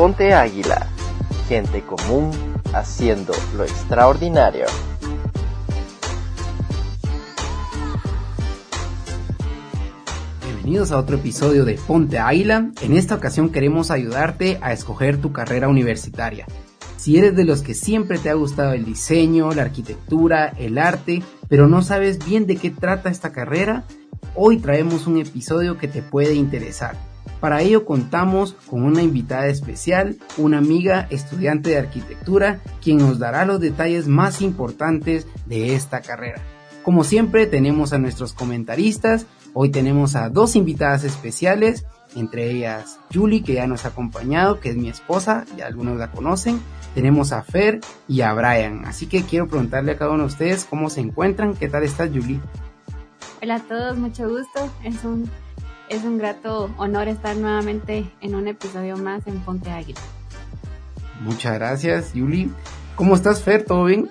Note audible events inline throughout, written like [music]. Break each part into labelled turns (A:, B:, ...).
A: Ponte Águila, gente común haciendo lo extraordinario.
B: Bienvenidos a otro episodio de Ponte Águila. En esta ocasión queremos ayudarte a escoger tu carrera universitaria. Si eres de los que siempre te ha gustado el diseño, la arquitectura, el arte, pero no sabes bien de qué trata esta carrera, hoy traemos un episodio que te puede interesar. Para ello contamos con una invitada especial, una amiga estudiante de arquitectura, quien nos dará los detalles más importantes de esta carrera. Como siempre tenemos a nuestros comentaristas, hoy tenemos a dos invitadas especiales, entre ellas Julie, que ya nos ha acompañado, que es mi esposa, ya algunos la conocen, tenemos a Fer y a Brian, así que quiero preguntarle a cada uno de ustedes cómo se encuentran, qué tal estás Julie.
C: Hola a todos, mucho gusto, es un es un grato honor estar nuevamente en un episodio más en Ponte Águila.
B: Muchas gracias, Yuli. ¿Cómo estás, Fer? ¿Todo bien?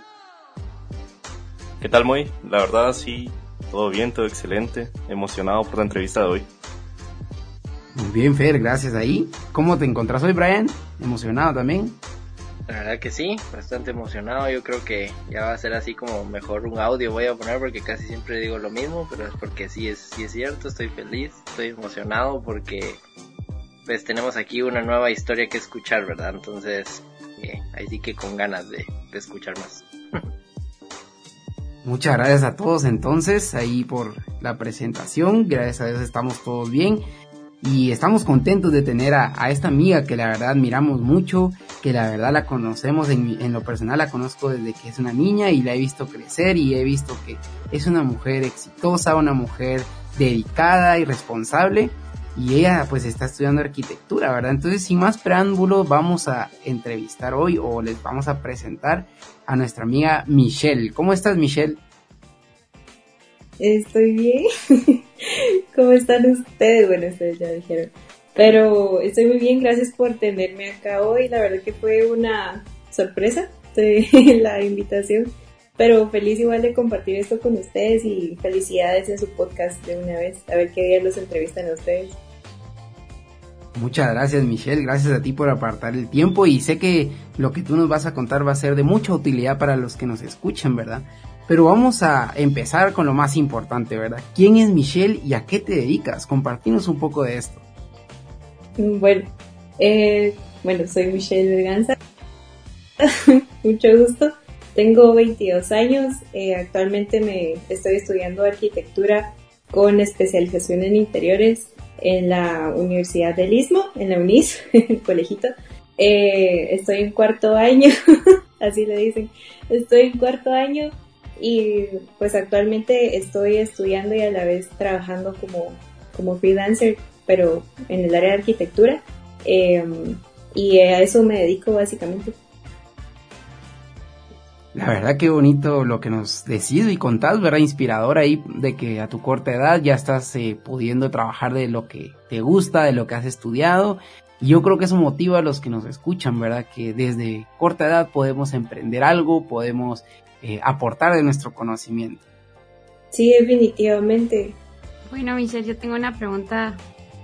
D: ¿Qué tal, Moy? La verdad, sí, todo bien, todo excelente. Emocionado por la entrevista de hoy.
B: Muy bien, Fer, gracias ahí. ¿Cómo te encontrás hoy, Brian? ¿Emocionado también?
E: La verdad que sí, bastante emocionado. Yo creo que ya va a ser así como mejor un audio voy a poner porque casi siempre digo lo mismo, pero es porque sí es, sí es cierto, estoy feliz, estoy emocionado porque pues tenemos aquí una nueva historia que escuchar, ¿verdad? Entonces, eh, ahí sí que con ganas de, de escuchar más. [laughs]
B: Muchas gracias a todos entonces ahí por la presentación. Gracias a Dios estamos todos bien y estamos contentos de tener a, esta amiga que la verdad admiramos mucho, que la verdad la conocemos, en, en, lo personal la conozco desde que es una niña y la he visto crecer y he visto que es una mujer exitosa, una mujer dedicada y responsable y ella pues está estudiando arquitectura, ¿verdad? Entonces sin más preámbulos vamos a entrevistar hoy o les vamos a presentar a nuestra amiga Michelle. ¿Cómo estás Michelle?
F: Estoy bien. [laughs] ¿Cómo están ustedes? Bueno, ustedes ya dijeron. Pero estoy muy bien, gracias por tenerme acá hoy. La verdad que fue una sorpresa de [laughs] la invitación. Pero feliz igual de compartir esto con ustedes y felicidades en su podcast de una vez. A ver qué día los entrevistan a ustedes.
B: Muchas gracias Michelle, gracias a ti por apartar el tiempo y sé que lo que tú nos vas a contar va a ser de mucha utilidad para los que nos escuchan, ¿verdad? Pero vamos a empezar con lo más importante, ¿verdad? ¿Quién es Michelle y a qué te dedicas? Compartimos un poco de esto.
F: Bueno, eh, bueno, soy Michelle Berganza. [laughs] Mucho gusto. Tengo 22 años. Eh, actualmente me estoy estudiando arquitectura con especialización en interiores en la Universidad del Istmo, en la UNIS, [laughs] el colegito. Eh, estoy en cuarto año, [laughs] así le dicen. Estoy en cuarto año y pues actualmente estoy estudiando y a la vez trabajando como, como freelancer, pero en el área de arquitectura. Em, y a eso me dedico básicamente.
B: La verdad que bonito lo que nos decís y contás, ¿verdad? Inspirador ahí de que a tu corta edad ya estás eh, pudiendo trabajar de lo que te gusta, de lo que has estudiado. Y yo creo que eso motiva a los que nos escuchan, ¿verdad? Que desde corta edad podemos emprender algo, podemos eh, aportar de nuestro conocimiento.
F: Sí, definitivamente.
C: Bueno, Michelle, yo tengo una pregunta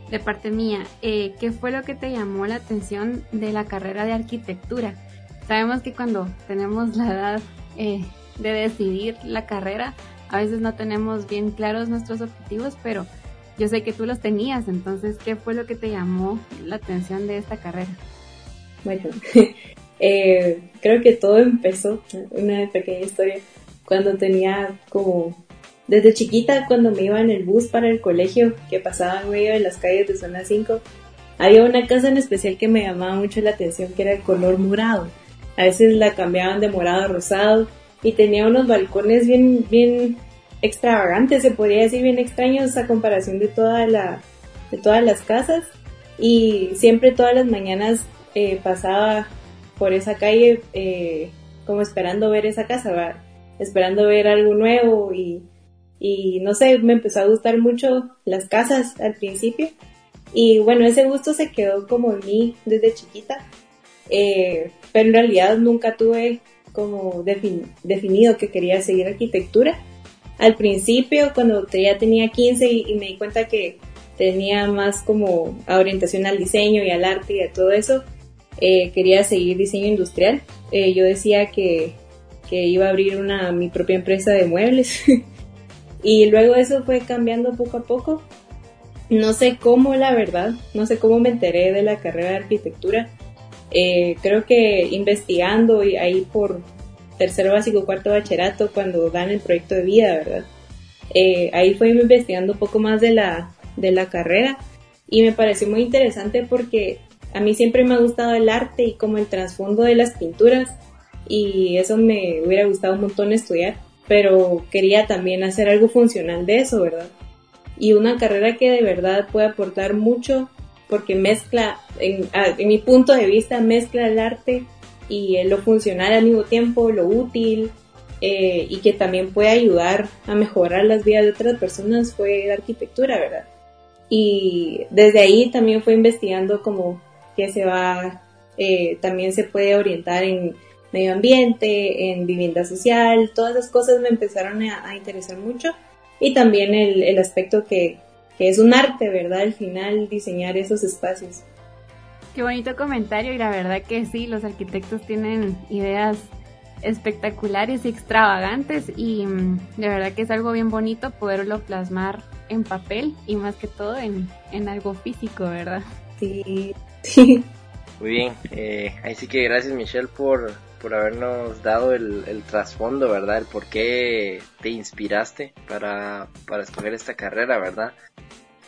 C: de parte mía. Eh, ¿Qué fue lo que te llamó la atención de la carrera de arquitectura? Sabemos que cuando tenemos la edad eh, de decidir la carrera, a veces no tenemos bien claros nuestros objetivos, pero yo sé que tú los tenías, entonces, ¿qué fue lo que te llamó la atención de esta carrera?
F: Bueno, [laughs] Eh, creo que todo empezó, una pequeña historia, cuando tenía como, desde chiquita, cuando me iba en el bus para el colegio, que pasaba en medio de las calles de zona 5, había una casa en especial que me llamaba mucho la atención, que era el color morado. A veces la cambiaban de morado a rosado y tenía unos balcones bien, bien extravagantes, se podría decir bien extraños a comparación de toda la, de todas las casas. Y siempre todas las mañanas eh, pasaba por esa calle eh, como esperando ver esa casa, esperando ver algo nuevo y, no sé, me empezó a gustar mucho las casas al principio y bueno, ese gusto se quedó como en mí desde chiquita, eh, pero en realidad nunca tuve como definido que quería seguir arquitectura. Al principio, cuando ya tenía 15 y, y me di cuenta que tenía más como orientación al diseño y al arte y a todo eso, eh, quería seguir diseño industrial. Eh, yo decía que, que, iba a abrir una, mi propia empresa de muebles [laughs] y luego eso fue cambiando poco a poco. No sé cómo, la verdad, no sé cómo me enteré de la carrera de arquitectura. Eh, creo que investigando y ahí por tercero básico, cuarto bachillerato, cuando dan el proyecto de vida, ¿verdad? ahí fue investigando un poco más de la, de la carrera y me pareció muy interesante porque a mí siempre me ha gustado el arte y como el trasfondo de las pinturas y eso me hubiera gustado un montón estudiar, pero quería también hacer algo funcional de eso, ¿verdad? Y una carrera que de verdad puede aportar mucho porque mezcla, en, mi punto de vista, mezcla el arte y lo funcional al mismo tiempo, lo útil, eh, y que también puede ayudar a mejorar las vidas de otras personas fue la arquitectura, ¿verdad? Y desde ahí también fue investigando como que se va, eh, también se puede orientar en medio ambiente, en vivienda social, todas esas cosas me empezaron a, interesar mucho y también el, el aspecto que, que, es un arte, ¿verdad? Al final diseñar esos espacios.
C: Qué bonito comentario y la verdad que sí, los arquitectos tienen ideas espectaculares y extravagantes y mm, de verdad que es algo bien bonito poderlo plasmar en papel y más que todo en, en algo físico, ¿verdad?
F: Sí,
E: Muy bien, eh, ahí sí que gracias Michelle por, por habernos dado el, trasfondo, ¿verdad? El por qué te inspiraste para, para escoger esta carrera, ¿verdad?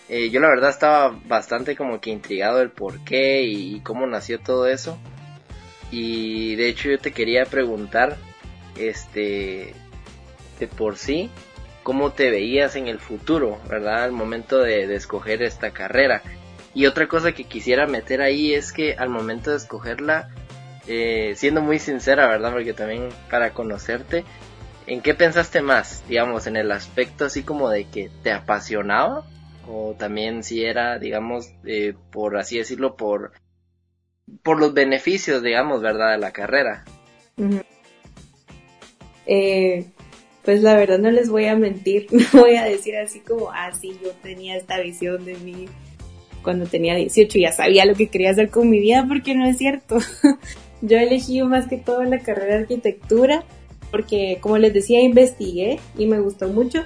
E: Eh, yo la verdad estaba bastante como que intrigado del por qué y, cómo nació todo eso. Y de hecho yo te quería preguntar, este, de por sí, cómo te veías en el futuro, ¿verdad? Al momento de, de escoger esta carrera. Y otra cosa que quisiera meter ahí es que al momento de escogerla, eh, siendo muy sincera, ¿verdad? Porque también para conocerte, ¿en qué pensaste más? Digamos, en el aspecto así como de que te apasionaba o también si era, digamos, eh, por así decirlo, por, por los beneficios, digamos, ¿verdad? De la carrera.
F: eh, pues la verdad no les voy a mentir, [laughs] no voy a decir así como, ah, sí, yo tenía esta visión de mí cuando tenía 18 ya sabía lo que quería hacer con mi vida porque no es cierto. [laughs] Yo elegí más que todo la carrera de arquitectura porque como les decía investigué y me gustó mucho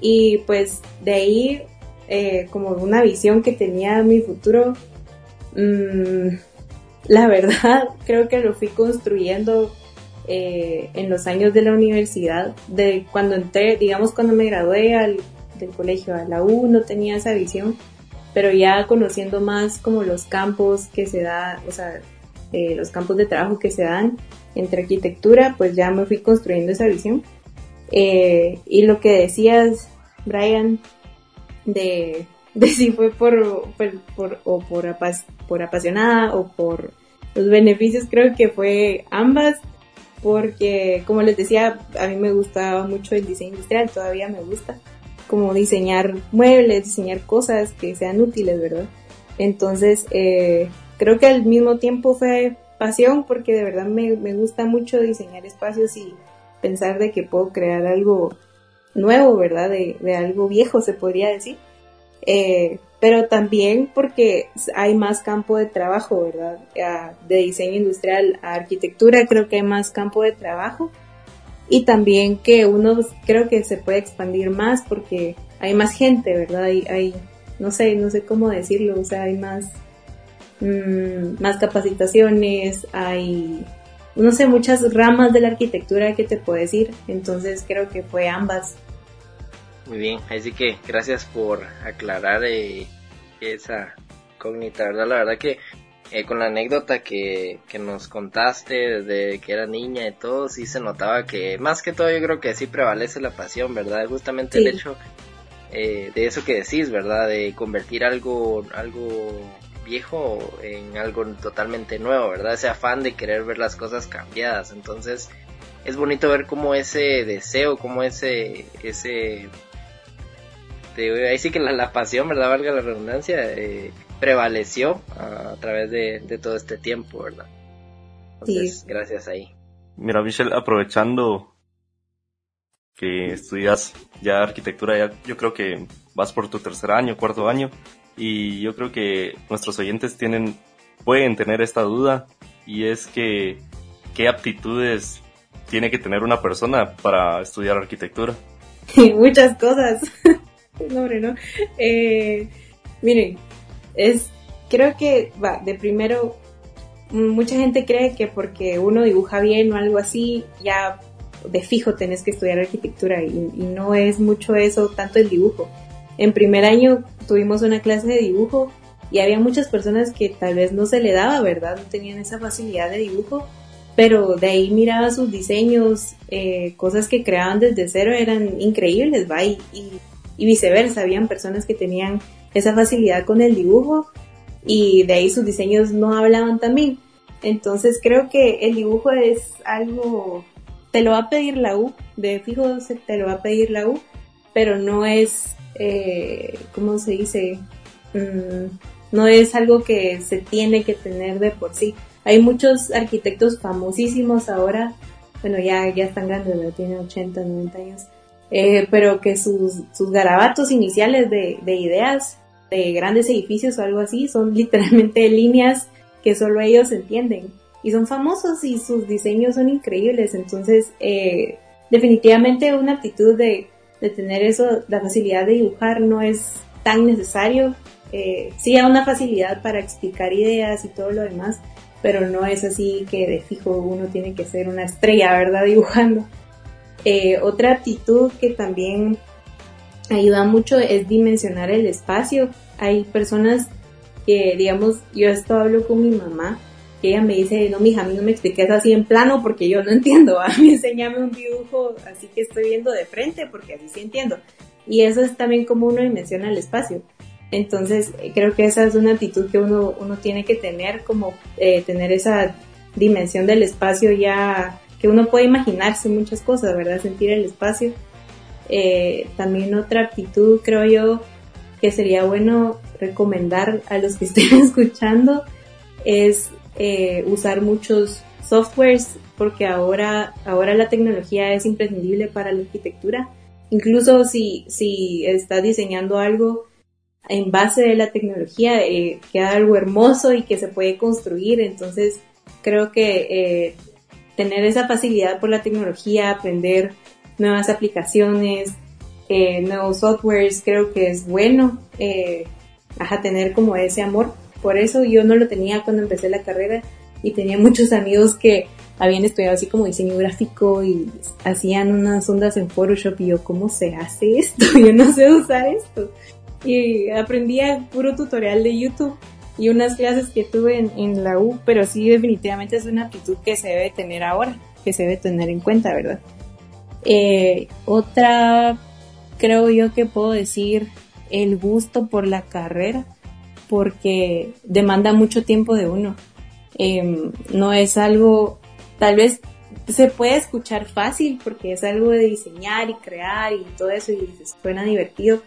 F: y pues de ahí eh, como una visión que tenía mi futuro mmm, la verdad [laughs] creo que lo fui construyendo eh, en los años de la universidad de cuando entré digamos cuando me gradué al, del colegio a la U no tenía esa visión pero ya conociendo más como los campos que se da, o sea, eh, los campos de trabajo que se dan entre arquitectura, pues ya me fui construyendo esa visión. Eh, y lo que decías, Brian, de, [laughs] de si fue por, por, o por, por apasionada o por los beneficios, creo que fue ambas, porque como les decía, a mí me gustaba mucho el diseño industrial, todavía me gusta como diseñar muebles, diseñar cosas que sean útiles, ¿verdad? Entonces, eh, creo que al mismo tiempo fue pasión porque de verdad me, gusta mucho diseñar espacios y pensar de que puedo crear algo nuevo, ¿verdad? De, algo viejo, se podría decir. Eh, pero también porque hay más campo de trabajo, ¿verdad? De diseño industrial a arquitectura creo que hay más campo de trabajo y también que uno creo que se puede expandir más porque hay más gente, ¿verdad? Hay, hay no sé, no sé cómo decirlo, o sea, hay más, mm, más capacitaciones, hay, no sé, muchas ramas de la arquitectura que te puedo decir, entonces creo que fue ambas.
E: Muy bien, así que gracias por aclarar eh, esa cógnita, ¿verdad? La verdad que eh, con la anécdota que, que, nos contaste desde que era niña y todo, sí se notaba que más que todo yo creo que sí prevalece la pasión, ¿verdad? Justamente el hecho eh, de eso que decís, ¿verdad? De convertir algo, algo viejo en algo totalmente nuevo, ¿verdad? Ese afán de querer ver las cosas cambiadas. Entonces es bonito ver cómo ese deseo, cómo ese, ese, ahí sí que la, la pasión, ¿verdad? Valga la redundancia, eh, prevaleció a, través de, todo este tiempo, ¿verdad? Entonces, gracias ahí.
D: Mira, Michelle, aprovechando que estudias ya arquitectura, ya, yo creo que vas por tu tercer año, cuarto año, y yo creo que nuestros oyentes tienen pueden tener esta duda y es que qué aptitudes tiene que tener una persona para estudiar arquitectura. [laughs]
F: Muchas cosas. [laughs] no, no. Eh, miren, es, creo que va, de primero, mucha gente cree que porque uno dibuja bien o algo así, ya de fijo tenés que estudiar arquitectura y, y no es mucho eso, tanto el dibujo. En primer año tuvimos una clase de dibujo y había muchas personas que tal vez no se le daba, ¿verdad? No tenían esa facilidad de dibujo, pero de ahí miraba sus diseños, eh, cosas que creaban desde cero eran increíbles, ¿va? Y, y, viceversa, habían personas que tenían esa facilidad con el dibujo y de ahí sus diseños no hablaban también. Entonces creo que el dibujo es algo, te lo va a pedir la U, de fijo te lo va a pedir la U, pero no es eh, ¿cómo se dice? Mm, no es algo que se tiene que tener de por sí. Hay muchos arquitectos famosísimos ahora, bueno, ya, ya están grandes, ya tienen 80, 90 años, eh, pero que sus, sus garabatos iniciales de ideas de grandes edificios o algo así son [laughs] literalmente líneas que solo ellos entienden y son famosos y sus diseños son increíbles. Entonces, eh, definitivamente una actitud de de tener eso, la facilidad de dibujar no es tan necesario. Eh, sí hay una facilidad para explicar ideas y todo lo demás, pero no es así que de fijo uno tiene que ser una estrella, ¿verdad? [laughs] Dibujando. Eh, otra aptitud que también ayuda mucho es dimensionar el espacio. Hay personas que, digamos, yo esto hablo con mi mamá ella me dice, no, mija, a mí no me expliques así en plano porque yo no [laughs] entiendo, a mí enséñame un dibujo así que estoy viendo de frente porque así sí entiendo. Y eso es también como uno dimensiona el espacio. Entonces, creo que esa es una actitud que uno, uno tiene que tener, como eh, tener esa dimensión del espacio ya, que uno puede imaginarse muchas cosas, ¿verdad? Sentir el espacio. Eh, también otra actitud, creo yo, que sería bueno recomendar a los que [laughs] estén escuchando es eh, usar muchos softwares porque ahora, ahora la tecnología es imprescindible para la arquitectura. Incluso si, si estás diseñando algo en base de la tecnología, eh, queda algo hermoso y que se puede construir. Entonces, creo que eh, tener esa facilidad por la tecnología, aprender nuevas aplicaciones, nuevos softwares, creo que es bueno. Eh, tener como ese amor por eso yo no lo tenía cuando empecé la carrera y tenía muchos amigos que habían estudiado así como diseño gráfico y hacían unas ondas en Photoshop y yo, ¿cómo se hace esto? [laughs] Yo no sé usar esto. Y aprendí a puro tutorial de YouTube y unas clases que tuve en, la U, pero sí definitivamente es una actitud que se debe tener ahora, que se debe tener en cuenta, ¿verdad? Eh, otra, creo yo que puedo decir, el gusto por la carrera porque demanda mucho tiempo de uno. Em, no es algo, tal vez se puede escuchar fácil porque es algo de diseñar y crear y todo eso y suena divertido,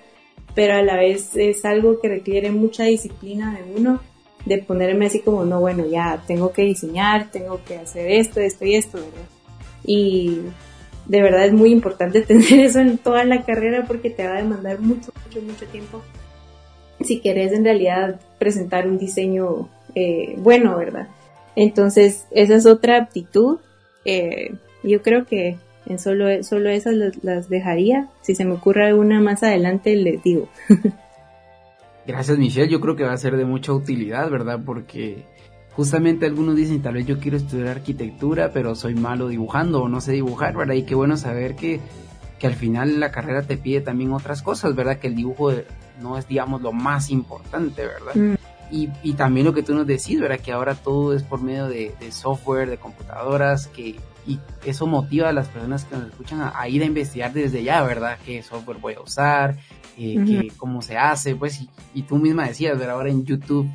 F: pero a la vez es algo que requiere mucha disciplina de uno, de ponerme así como, no, bueno, ya tengo que diseñar, tengo que hacer esto, esto y esto, ¿verdad? Y de verdad es muy importante [laughs] tener eso en toda la carrera porque te va a demandar mucho, mucho, mucho tiempo si querés en realidad presentar un diseño eh, bueno, ¿verdad? Entonces, esa es otra aptitud. Eh, yo creo que en solo, solo esas las, dejaría. Si se me ocurre alguna más adelante, les digo. [laughs]
B: Gracias, Michelle. Yo creo que va a ser de mucha utilidad, ¿verdad? Porque justamente algunos dicen, tal vez yo quiero estudiar arquitectura, pero soy malo dibujando o no sé dibujar, ¿verdad? Y qué bueno saber que que al final la carrera te pide también otras cosas, ¿verdad? Que el dibujo no es, digamos, lo más importante, ¿verdad? Mm. Y, y, también lo que tú nos decís, ¿verdad? Que ahora todo es por medio de, software, de computadoras, que y eso motiva a las personas que nos escuchan a, ir a investigar desde ya, ¿verdad? ¿Qué software voy a usar? Eh, ¿Cómo se hace? Pues, y, tú misma decías, ¿verdad? Ahora en YouTube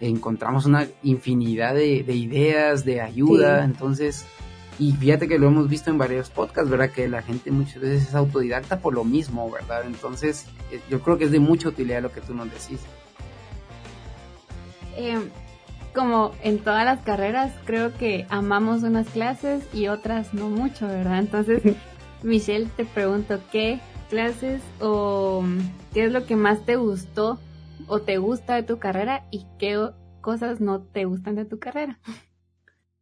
B: encontramos una infinidad de, ideas, de ayuda, entonces y fíjate que lo hemos visto en varios podcasts, ¿verdad? Que la gente muchas veces es autodidacta por lo mismo, ¿verdad? Entonces, eh, yo creo que es de mucha utilidad lo que tú nos decís.
C: Eh, como en todas las carreras, creo que amamos unas clases y otras no mucho, ¿verdad? Entonces, [laughs] Michelle, te pregunto, ¿qué clases o qué es lo que más te gustó o te gusta de tu carrera y qué cosas no te gustan de tu carrera?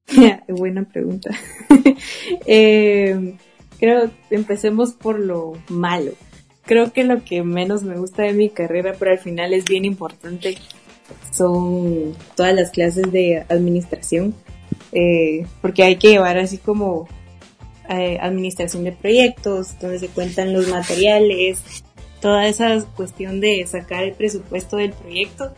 C: [laughs]
F: Buena pregunta. [laughs] eh, creo, empecemos por lo malo. Creo que lo que menos me gusta de mi carrera, pero al final es bien importante, son todas las clases de administración. Eh, porque hay que llevar así como eh, administración de proyectos, donde se cuentan los materiales, toda esa cuestión de sacar el presupuesto del proyecto.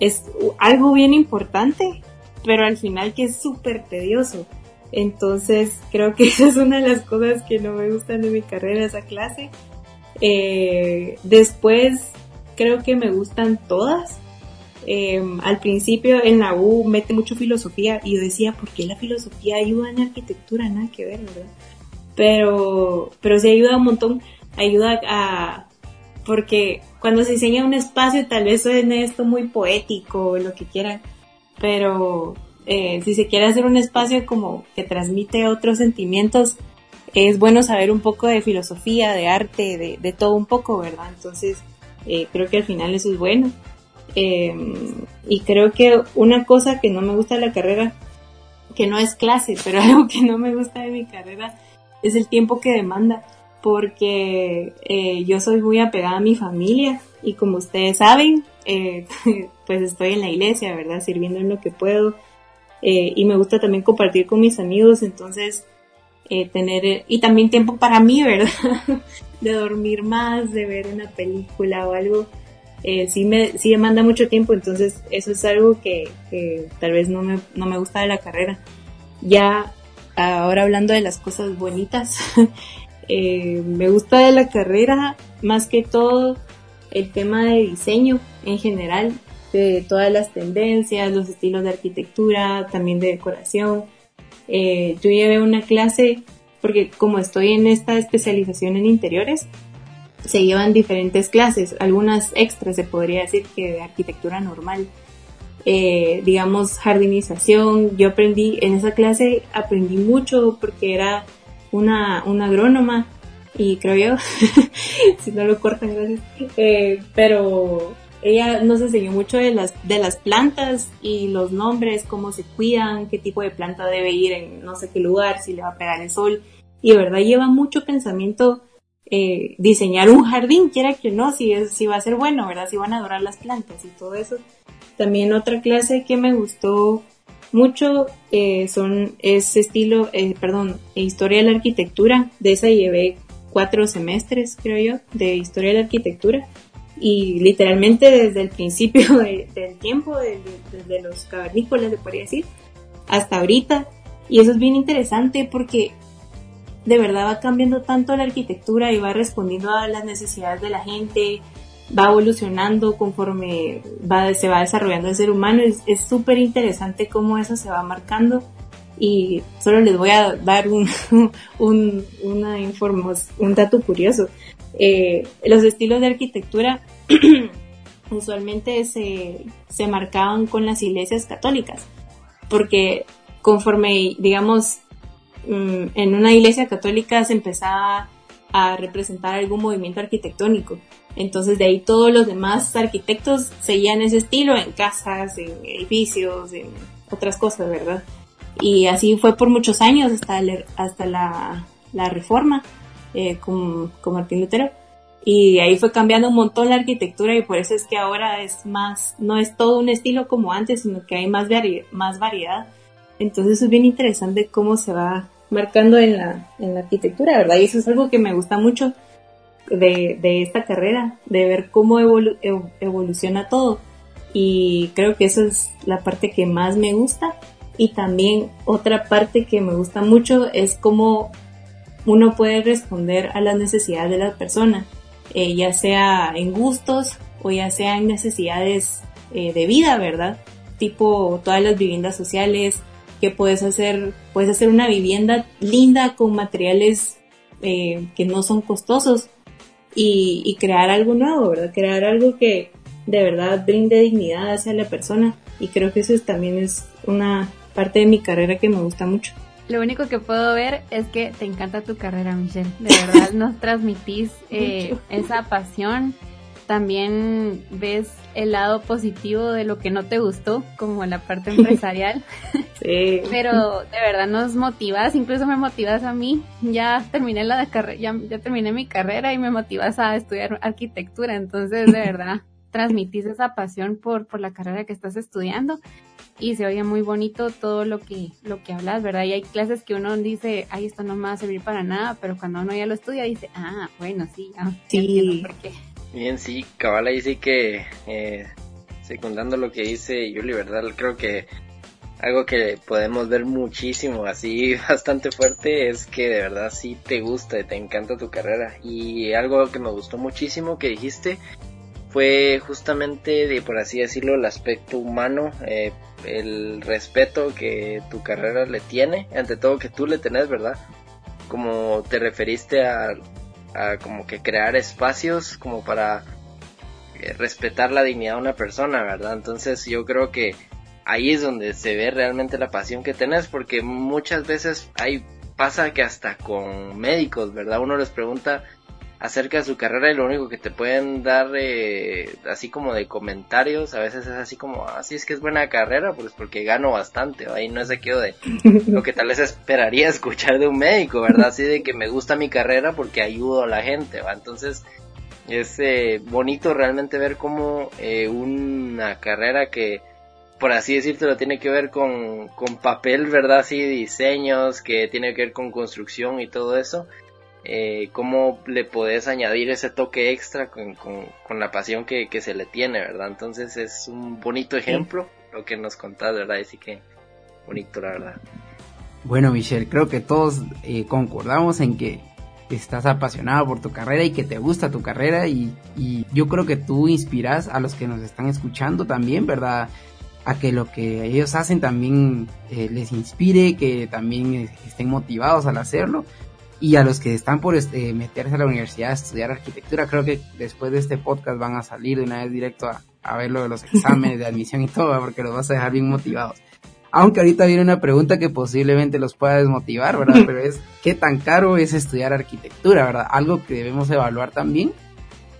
F: Es algo bien importante, pero al final que es súper tedioso. Entonces creo que [laughs] esa es una de las cosas que no me gustan de mi carrera, esa clase. Eh, después creo que me gustan todas. Em, al principio en la U mete mucho filosofía y yo decía, ¿por qué la filosofía ayuda en arquitectura? Nada que ver, ¿verdad? Pero, pero sí ayuda un montón, ayuda a, porque cuando se diseña un espacio tal vez suene esto muy poético o lo que quieran, pero eh, si se quiere hacer un espacio como que transmite otros sentimientos, es bueno saber un poco de filosofía, de arte, de, todo un poco, ¿verdad? Entonces, eh, creo que al final eso es bueno. Em, y creo que una cosa que no me gusta de la carrera, que no es clase, [laughs] pero algo que no me gusta de mi carrera, es el tiempo que demanda, porque eh, yo soy muy apegada a mi familia y como ustedes saben, eh, [laughs] pues estoy en la iglesia, ¿verdad? Sirviendo en lo que puedo. Eh, y me gusta también compartir con mis amigos, entonces tener, y también tiempo para mí, ¿verdad? [laughs] de dormir más, de ver una película o algo eh, sí, me, sí me manda mucho tiempo, entonces eso es algo que, tal vez no me, no me gusta de la carrera. Ya ahora hablando de las cosas bonitas, [laughs] eh, me gusta de la carrera más que todo el tema de diseño en general, de todas las tendencias, los estilos de arquitectura, también de decoración. Eh, yo llevé una clase porque como estoy en esta especialización en interiores, se llevan diferentes clases, algunas extras se podría decir que de arquitectura normal. Eh, digamos jardinización, yo aprendí en esa clase aprendí mucho porque era una, una agrónoma y creo yo, [laughs] si no lo cortan, gracias, eh, pero ella nos enseñó mucho de las, de las plantas y los nombres, cómo se cuidan, qué tipo de planta debe ir en no sé qué lugar, si le va a pegar el sol, y de verdad lleva mucho pensamiento eh, diseñar un jardín, quiera que no, si, es, si va a ser bueno, ¿verdad? Si van a adorar las plantas y todo eso. También otra clase que me gustó mucho eh, son ese estilo, eh, perdón, historia de la arquitectura. De esa llevé cuatro semestres, creo yo, de historia de la arquitectura. Y literalmente desde el principio [laughs] del tiempo, desde, los cavernícolas, se podría decir, hasta ahorita. Y eso es bien interesante porque de verdad va cambiando tanto la arquitectura y va respondiendo a las necesidades de la gente, va evolucionando conforme va, se va desarrollando el ser humano. Es súper interesante cómo eso se va marcando. Y solo les voy a dar un, [laughs] un, una un dato curioso. Eh, los estilos de arquitectura [clears throat] usualmente se, se marcaban con las iglesias católicas, porque conforme, digamos, Mm, en una iglesia católica se empezaba a representar algún movimiento arquitectónico. Entonces de ahí todos los demás arquitectos seguían ese estilo en casas, en edificios, en otras cosas, ¿verdad? Y así fue por muchos años hasta, hasta la, la reforma eh, con, con, Martín Lutero. Y ahí fue cambiando un montón la arquitectura y por eso es que ahora es más, no es todo un estilo como antes, sino que hay más, más variedad. Entonces es bien interesante cómo se va marcando en la, en la arquitectura, ¿verdad? Y eso es algo que me gusta mucho de, de esta carrera, de ver cómo evoluciona todo. Y creo que esa es la parte que más me gusta. Y también otra parte que me gusta mucho es cómo uno puede responder a las necesidades de la persona, eh, ya sea en gustos o ya sea en necesidades eh, de vida, ¿verdad? Tipo todas las viviendas sociales, que puedes hacer, puedes hacer una vivienda linda con materiales eh, que no son costosos y, crear algo nuevo, ¿verdad? Crear algo que de verdad brinde dignidad hacia la persona y creo que eso también es una parte de mi carrera que me gusta mucho.
C: Lo único que puedo ver es que te encanta tu carrera, Michelle. De verdad [laughs] nos transmitís eh, esa pasión también ves el lado positivo de lo que no te gustó, como la parte empresarial. [laughs]
F: Sí.
C: Pero de verdad nos motivas, incluso me motivas a mí. Ya terminé la carrera, ya, ya terminé mi carrera y me motivas a estudiar arquitectura. Entonces, de verdad, [laughs] transmitís esa pasión por, por la carrera que estás estudiando y se oye muy bonito todo lo que, lo que hablas, ¿verdad? Y hay clases que uno dice, ay, esto no me va a servir para nada, pero cuando uno ya lo estudia dice, ah, bueno, sí, ya,
F: sí.
C: por qué.
E: Bien, sí, cabal ahí sí que, eh, secundando lo que dice Yuli, ¿verdad? Creo que algo que podemos ver muchísimo, así [laughs] bastante fuerte, es que de verdad sí te gusta y te encanta tu carrera. Y algo que me gustó muchísimo que dijiste fue justamente, de, por así decirlo, el aspecto humano, eh, el respeto que tu carrera le tiene, ante todo que tú le tenés, ¿verdad? Como te referiste a, como que crear espacios como para eh, respetar la dignidad de una persona, ¿verdad? Entonces yo creo que ahí es donde se ve realmente la pasión que tenés, porque muchas veces hay pasa que hasta con médicos, ¿verdad? Uno les pregunta acerca de su carrera y lo único que te pueden dar eh, así como de comentarios a veces es así como así es que es buena carrera pues porque gano bastante ahí no es de de [laughs] lo que tal vez esperaría escuchar de un médico verdad así de que me gusta mi carrera porque ayudo a la gente va entonces es eh, bonito realmente ver cómo eh, una carrera que por así decirlo tiene que ver con, con papel verdad así diseños que tiene que ver con construcción y todo eso eh, cómo le podés añadir ese toque extra con, con, la pasión que, que, se le tiene, ¿verdad? Entonces es un bonito ejemplo lo que nos contás, ¿verdad? Así que bonito, la verdad.
B: Bueno, Michelle, creo que todos eh, concordamos en que estás apasionado por tu carrera y que te gusta tu carrera y, y yo creo que tú inspiras a los que nos están escuchando también, ¿verdad? a que lo que ellos hacen también eh, les inspire, que también estén motivados al hacerlo y a los que están por este, meterse a la universidad a estudiar arquitectura, creo que después de este podcast van a salir de una vez directo a, a ver lo de los exámenes de admisión y todo, porque los vas a dejar bien motivados. Aunque ahorita viene una pregunta que posiblemente los pueda desmotivar, ¿verdad? [laughs] Pero es, ¿qué tan caro es estudiar arquitectura, verdad? Algo que debemos evaluar también.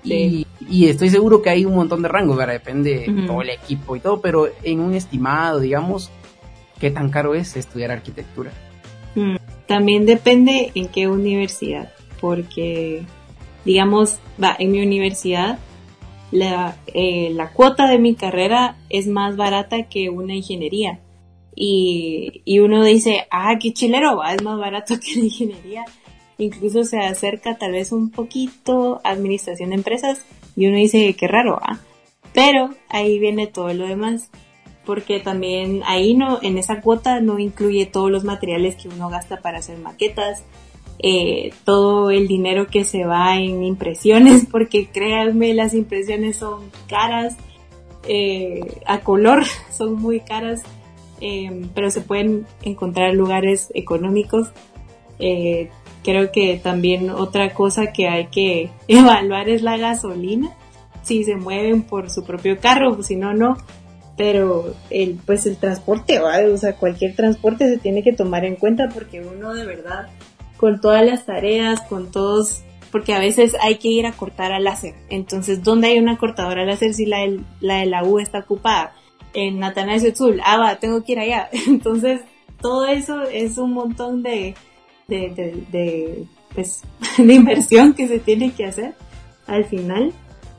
B: Y, y, estoy seguro que hay un montón de rangos, ¿verdad? Depende de todo el equipo y todo, pero en un estimado, digamos, ¿qué tan caro es estudiar arquitectura?
F: También depende en qué universidad, porque, digamos, va, en mi universidad, la, eh, la cuota de mi carrera es más barata que una ingeniería. Y, y uno dice, ah, qué chilero, va, es más barato [laughs] que la ingeniería. Incluso se acerca tal vez un poquito a administración de empresas y uno dice, qué raro, va. Pero ahí viene todo lo demás porque también ahí no, en esa cuota no incluye todos los materiales que uno gasta para hacer maquetas, eh, todo el dinero que se va en impresiones, [laughs] porque créanme, las impresiones son caras, eh, a color [laughs] son muy caras, eh, pero se pueden encontrar lugares económicos. creo que también otra cosa que hay que [laughs] evaluar es la gasolina, si se mueven por su propio carro, si no, no pero el pues el transporte o sea cualquier transporte se tiene que tomar en cuenta porque uno de verdad con todas las tareas con todos porque a veces hay que ir a cortar al láser. Entonces dónde hay una cortadora láser si la, de la U está ocupada en Atanasio Tzul ah va tengo que ir allá. [laughs] Entonces todo eso es un montón de de, de, de pues [laughs] de inversión que se tiene que hacer al final.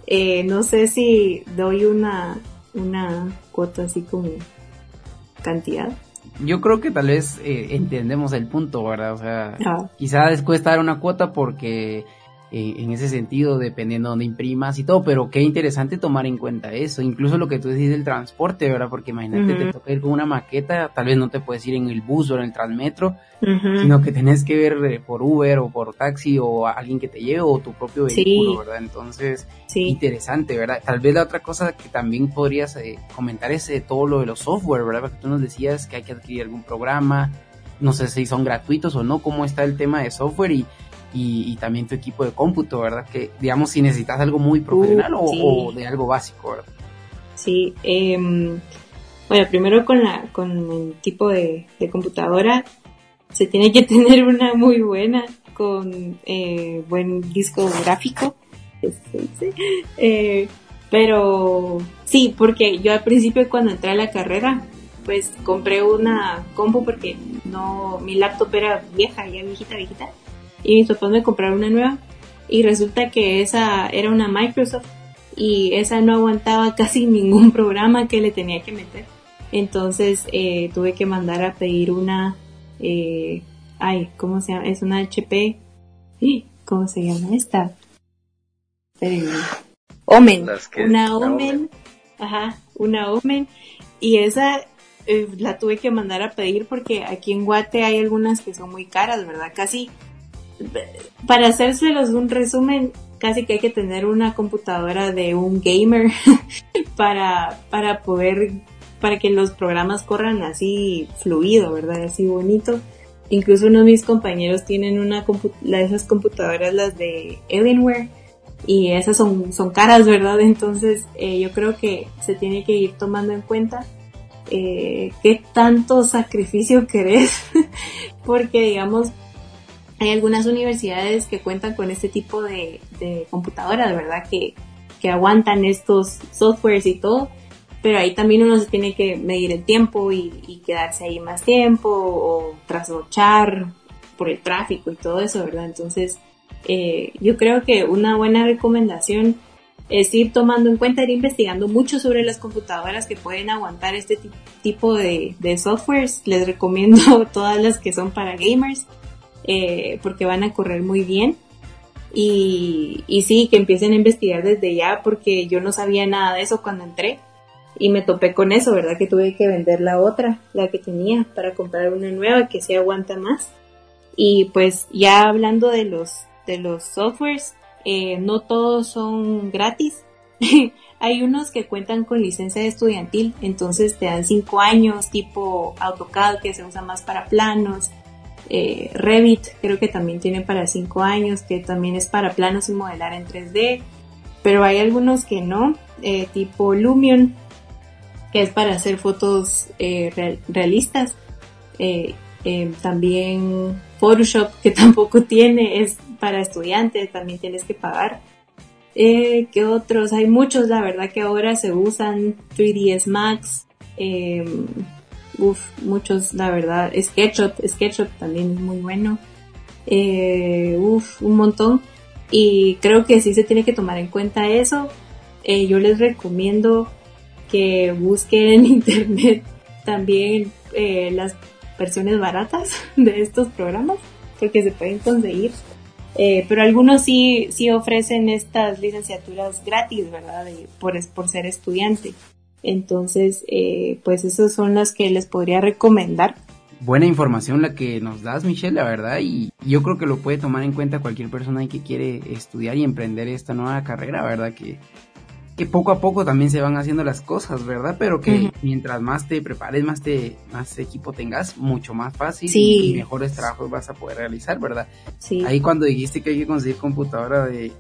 F: Eh, no sé si doy una una cuota así como cantidad.
B: Yo creo que tal vez eh, entendemos el punto, ¿verdad? O sea,
F: Ah.
B: quizá les cuesta dar una cuota porque eh, en ese sentido, dependiendo de dónde imprimas y todo, pero qué interesante tomar en cuenta eso, incluso lo que tú decís del transporte, ¿verdad? Porque imagínate,
F: Ujú.
B: te toca ir con una maqueta, tal vez no te puedes ir en el bus o en el transmetro, sino que tenés que ver eh, por Uber o por taxi o a alguien que te lleve o tu propio
F: Sí.
B: vehículo, ¿verdad? Entonces,
F: Sí,
B: interesante, ¿verdad? Tal vez la otra cosa que también podrías eh, comentar es eh, todo lo de los software, ¿verdad? Porque tú nos decías que hay que adquirir algún programa, no sé si son gratuitos o no, cómo está el tema de software y, y, y también tu equipo de cómputo, ¿verdad? Que digamos si necesitas algo muy profesional o,
F: sí.
B: o de algo básico, ¿verdad?
F: sí. em, bueno, primero con la con el tipo de, de computadora se tiene que [laughs] tener una muy buena con eh, buen disco gráfico. dice. Eh, pero sí, porque yo al principio cuando entré a la carrera, pues compré una compu porque no, mi laptop era vieja, ya viejita, viejita, y mis papás me compraron una nueva y resulta que esa era una Microsoft y esa no aguantaba [laughs] casi ningún programa que le tenía que meter. Entonces eh, tuve que mandar a pedir una, eh, ay, ¿cómo se llama? Es una HP. ¿Cómo se llama esta? Omen. Una Omen. Ajá, una Omen. Y esa eh, la tuve que mandar a pedir porque aquí en Guate hay algunas que son muy caras, ¿verdad? Casi, para hacérselos un resumen, casi que hay que tener una computadora de un gamer [laughs] para, para poder, para que los programas corran así fluido, ¿verdad? Así bonito. Incluso uno de mis compañeros tienen una de esas computadoras, las de Alienware, y esas son, son caras, ¿verdad? Entonces eh, yo creo que se tiene que ir tomando en cuenta eh, qué tanto sacrificio [laughs] querés, porque digamos, hay algunas universidades que cuentan con este tipo de, de computadoras, ¿verdad? Que, que aguantan estos softwares y todo, pero ahí también uno se tiene que medir el tiempo y, quedarse ahí más tiempo o trasnochar por el tráfico y todo eso, ¿verdad? Entonces, eh, yo creo que una buena recomendación es ir tomando en cuenta, ir investigando mucho sobre las computadoras que pueden aguantar este tipo de, de softwares. Les recomiendo [laughs] todas las que son para gamers, eh, porque van a correr muy bien. Y, y sí, que empiecen a investigar desde ya, porque yo no sabía nada de eso cuando entré y me topé con eso, ¿verdad? Que tuve que vender la otra, la que tenía, para comprar una nueva que se aguanta más. Y pues ya hablando de los, de los softwares, eh, no todos son gratis. [laughs] Hay unos que cuentan con licencia estudiantil, entonces te dan 5 años, tipo AutoCAD que se usa más para planos. Eh, Revit creo que también tiene para 5 años, que también es para planos y modelar en 3D. Pero hay algunos que no, eh, tipo Lumion que es para hacer fotos eh, realistas. Eh, eh, también Photoshop, que [laughs] tampoco tiene, es para estudiantes, también tienes que pagar. Eh, ¿Qué otros? Hay muchos, la verdad, que ahora se usan 3ds Max. Em, uf, muchos, la verdad. SketchUp, SketchUp también es muy bueno. uf, un montón. Y creo que sí se tiene que tomar en cuenta eso. yo les recomiendo que busquen en [laughs] internet también eh, las versiones baratas [laughs] de estos programas, porque se pueden conseguir. Eh, pero algunos sí, sí ofrecen estas licenciaturas gratis, ¿verdad? por, por ser estudiante. Entonces, eh, pues esas son las que les podría recomendar.
B: Buena información la que nos das, Michelle, la verdad, y yo creo que lo puede tomar en cuenta cualquier persona que quiere estudiar y emprender esta nueva carrera, ¿verdad? Que que poco a poco también se van haciendo las cosas, ¿verdad? Pero que mientras más te prepares, más te más equipo tengas, mucho más fácil y mejores trabajos vas a poder realizar, ¿verdad? Sí. Ahí cuando dijiste que hay que conseguir computadora de,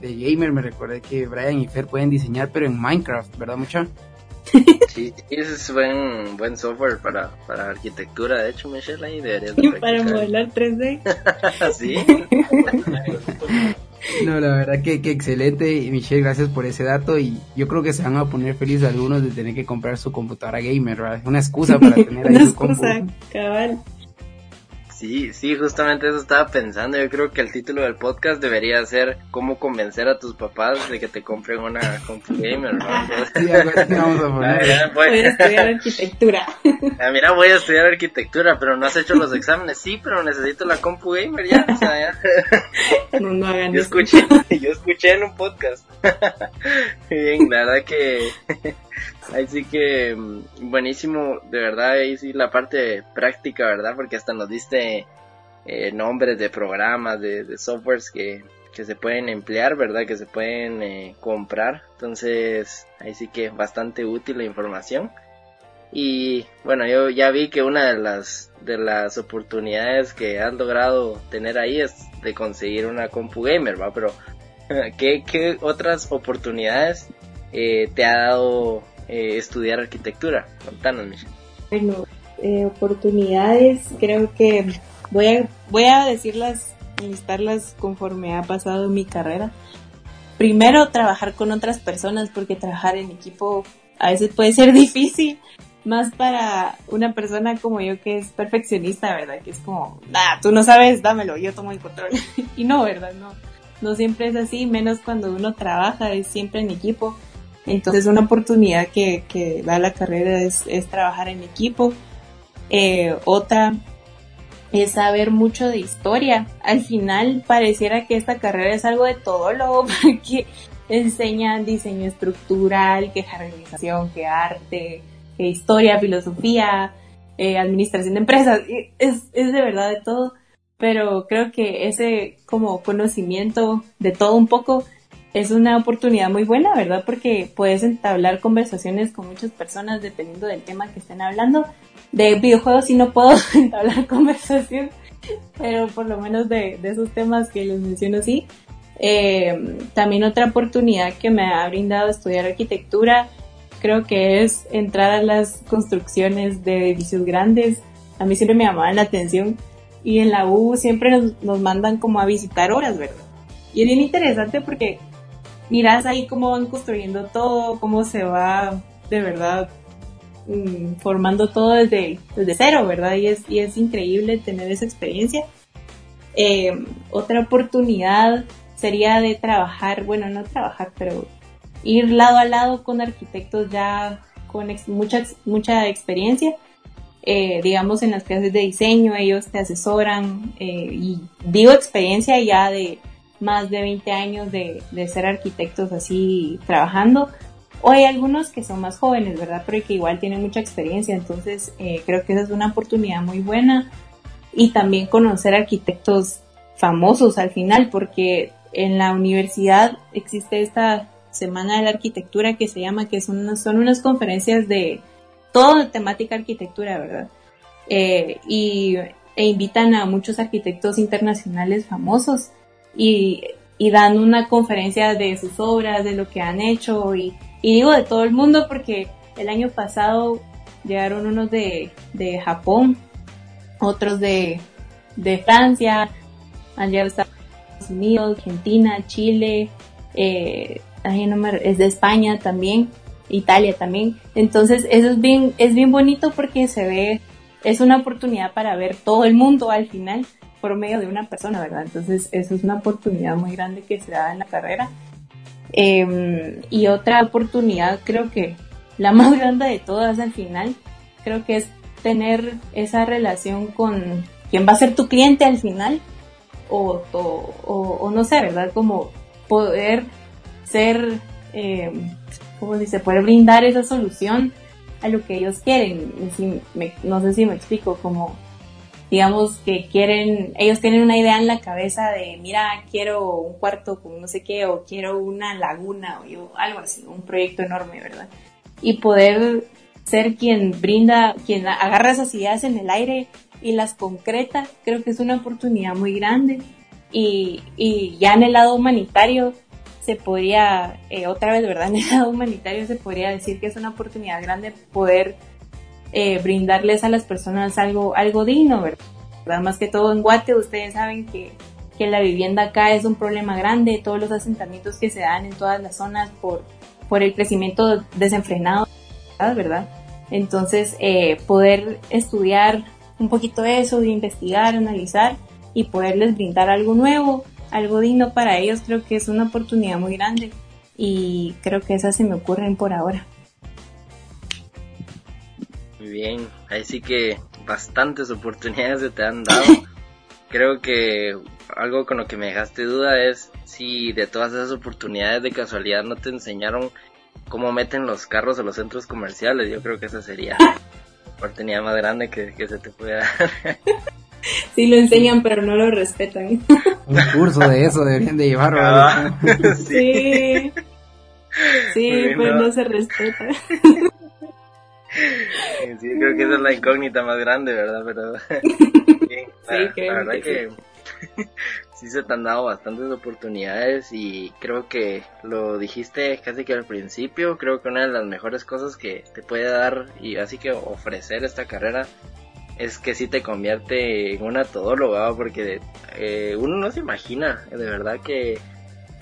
B: de gamer, me recordé que Brian y Fer pueden diseñar, pero en Minecraft, ¿verdad, mucha?
E: Sí, ese es buen, buen software para, para arquitectura, de hecho, Michelle, ahí deberías [laughs]
F: Para modelar 3D. [laughs] [laughs]
E: sí.
B: No, la verdad que, que excelente, Michelle, gracias por ese dato y yo creo que se van a poner felices algunos de tener que comprar su computadora gamer, ¿verdad? Una excusa para tener ahí su excusa,
F: cabal.
E: Sí, sí, justamente eso estaba pensando. Yo creo que el título del podcast debería ser cómo convencer a tus papás de que te compren una compu gamer, ¿no? [laughs]
B: Sí, vamos a poner.
F: voy a estudiar arquitectura. [laughs]
E: Ah, mira, voy a estudiar arquitectura, pero no has hecho los exámenes. Sí, pero necesito la compu gamer ya. O sea,
F: ya. [laughs] No, no hagan
E: yo escuché, yo escuché en un podcast. Bien, la verdad que Así que mm, buenísimo, de verdad, ahí sí la parte práctica, ¿verdad? Porque hasta nos diste eh, nombres de programas, de, softwares que, que, se pueden emplear, ¿verdad? Que se pueden eh, comprar. Entonces, ahí sí que bastante útil la información. Y bueno, yo ya vi que una de las, de las oportunidades que has logrado tener ahí es de conseguir una compu gamer, ¿va? Pero, [laughs] ¿qué, qué otras oportunidades eh, te ha dado eh, estudiar arquitectura? Contanos, Michelle.
F: Bueno, eh, oportunidades, creo que voy a, voy a decirlas, listarlas conforme ha pasado mi carrera. primero trabajar con otras personas porque trabajar en equipo a veces puede ser [laughs] difícil, más para una persona como yo que es perfeccionista, ¿verdad? Que es como, nada, tú no sabes, dámelo, yo tomo el control. [laughs] y no, ¿verdad? No, no siempre es así, menos cuando uno trabaja, es siempre en equipo. Entonces una oportunidad que, da la carrera es, trabajar en equipo. Eh, otra es saber mucho de historia. Al final pareciera que esta carrera es algo de todo lo [laughs] porque enseñan diseño estructural, que jardinización, que arte, que historia, filosofía, eh, administración de empresas. Es, es de verdad de todo. Pero creo que ese como conocimiento de todo un poco es una oportunidad muy buena, ¿verdad? Porque puedes entablar conversaciones con muchas personas dependiendo del tema que estén hablando. De videojuegos sí no puedo [laughs] entablar conversación, pero por lo menos de, esos temas que les menciono sí. Eh, también otra oportunidad que me ha brindado estudiar arquitectura creo que es entrar a las construcciones de edificios grandes. A mí siempre me llamaban la atención y en la U siempre nos, nos mandan como a visitar horas, ¿verdad? Y es bien interesante porque miras ahí cómo van construyendo todo, cómo se va de verdad mm, formando todo desde, desde cero, ¿verdad? Y es, y es increíble tener esa experiencia. Eh, otra oportunidad sería de trabajar, bueno, no trabajar, pero ir lado a lado con arquitectos ya con mucha, mucha experiencia. Eh, digamos en las clases de diseño, ellos te asesoran eh, y digo experiencia ya de más de 20 años de, ser arquitectos así trabajando. O hay algunos que son más jóvenes, ¿verdad? Pero que igual tienen mucha experiencia. Entonces eh, creo que esa es una oportunidad muy buena. Y también conocer arquitectos famosos al final, porque en la universidad existe esta semana de la arquitectura que se llama, que son, son unas conferencias de toda temática arquitectura, ¿verdad? Eh, y, e invitan a muchos arquitectos internacionales famosos y, dan una conferencia de sus obras, de lo que han hecho y, digo de todo el mundo porque el año pasado llegaron unos de, Japón, otros de, Francia, han llegado Estados Unidos, Argentina, Chile, eh, es de España también, Italia también. Entonces eso es bien, es bien bonito porque se ve, es una oportunidad para ver todo el mundo al final por medio de una persona, ¿verdad? Entonces, eso es una oportunidad muy grande que se da en la carrera. Em, y otra oportunidad, creo que la [laughs] más grande de todas al final, creo que es tener esa relación con quién va a ser tu cliente al final, o, o, no sé, ¿verdad? Como poder ser, eh, ¿cómo dice? Poder brindar esa solución a lo que ellos quieren. no sé si me explico, como digamos que quieren, ellos tienen una idea en la cabeza de, mira, quiero un cuarto con no sé qué, o quiero una laguna, o algo así, un proyecto enorme, ¿verdad? Y poder ser quien brinda, quien agarra esas ideas en el aire y las concreta, creo que es una oportunidad muy grande. Y, y ya en el lado humanitario se podría, eh, otra vez, ¿verdad? [laughs] En el lado humanitario se podría decir que es una oportunidad grande poder eh, brindarles a las personas algo, algo digno, ¿verdad? Más que todo en Guate, ustedes saben que, que la vivienda acá es un problema grande, todos los asentamientos que se dan en todas las zonas por, por el crecimiento desenfrenado, ¿verdad? Entonces, eh, poder estudiar un poquito eso, de investigar, analizar y poderles brindar algo nuevo, algo digno para ellos, creo que es una oportunidad muy grande y creo que esas se me ocurren por ahora
E: bien, ahí sí que bastantes oportunidades se te han dado. [laughs] Creo que algo con lo que me dejaste duda es si de todas esas oportunidades de casualidad no te enseñaron cómo meten los carros a los centros comerciales. Yo creo que esa sería la oportunidad más grande que, se te puede dar. [laughs]
F: Sí lo enseñan, pero no lo respetan.
B: Un curso de eso deberían de llevar. Ah, [laughs]
F: sí. Sí, pues no se respeta.
E: Sí, creo que esa es la incógnita más grande, ¿verdad? Pero [laughs] sí, la, verdad que, [laughs] sí se te han dado bastantes oportunidades y creo que lo dijiste casi que al principio, creo que una de las mejores cosas que te puede dar y así que ofrecer esta carrera es que sí te convierte en una todóloga, porque eh, uno no se imagina de verdad que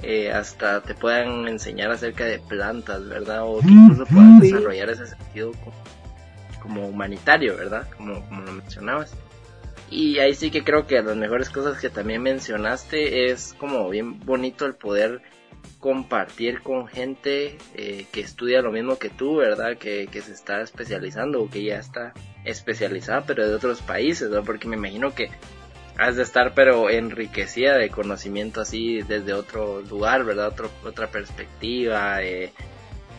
E: eh, hasta te puedan enseñar acerca de plantas, ¿verdad? O que incluso puedan desarrollar ese sentido como, humanitario, ¿verdad? Como, como lo mencionabas. Y ahí sí que creo que las mejores cosas que también mencionaste es como bien bonito el poder compartir con gente eh, que estudia lo mismo que tú, ¿verdad? Que, que se está especializando o que ya está especializada, pero de otros países, ¿no? Porque me imagino que has de estar pero enriquecida de conocimiento así desde otro lugar, ¿verdad? Otro, otra perspectiva, eh,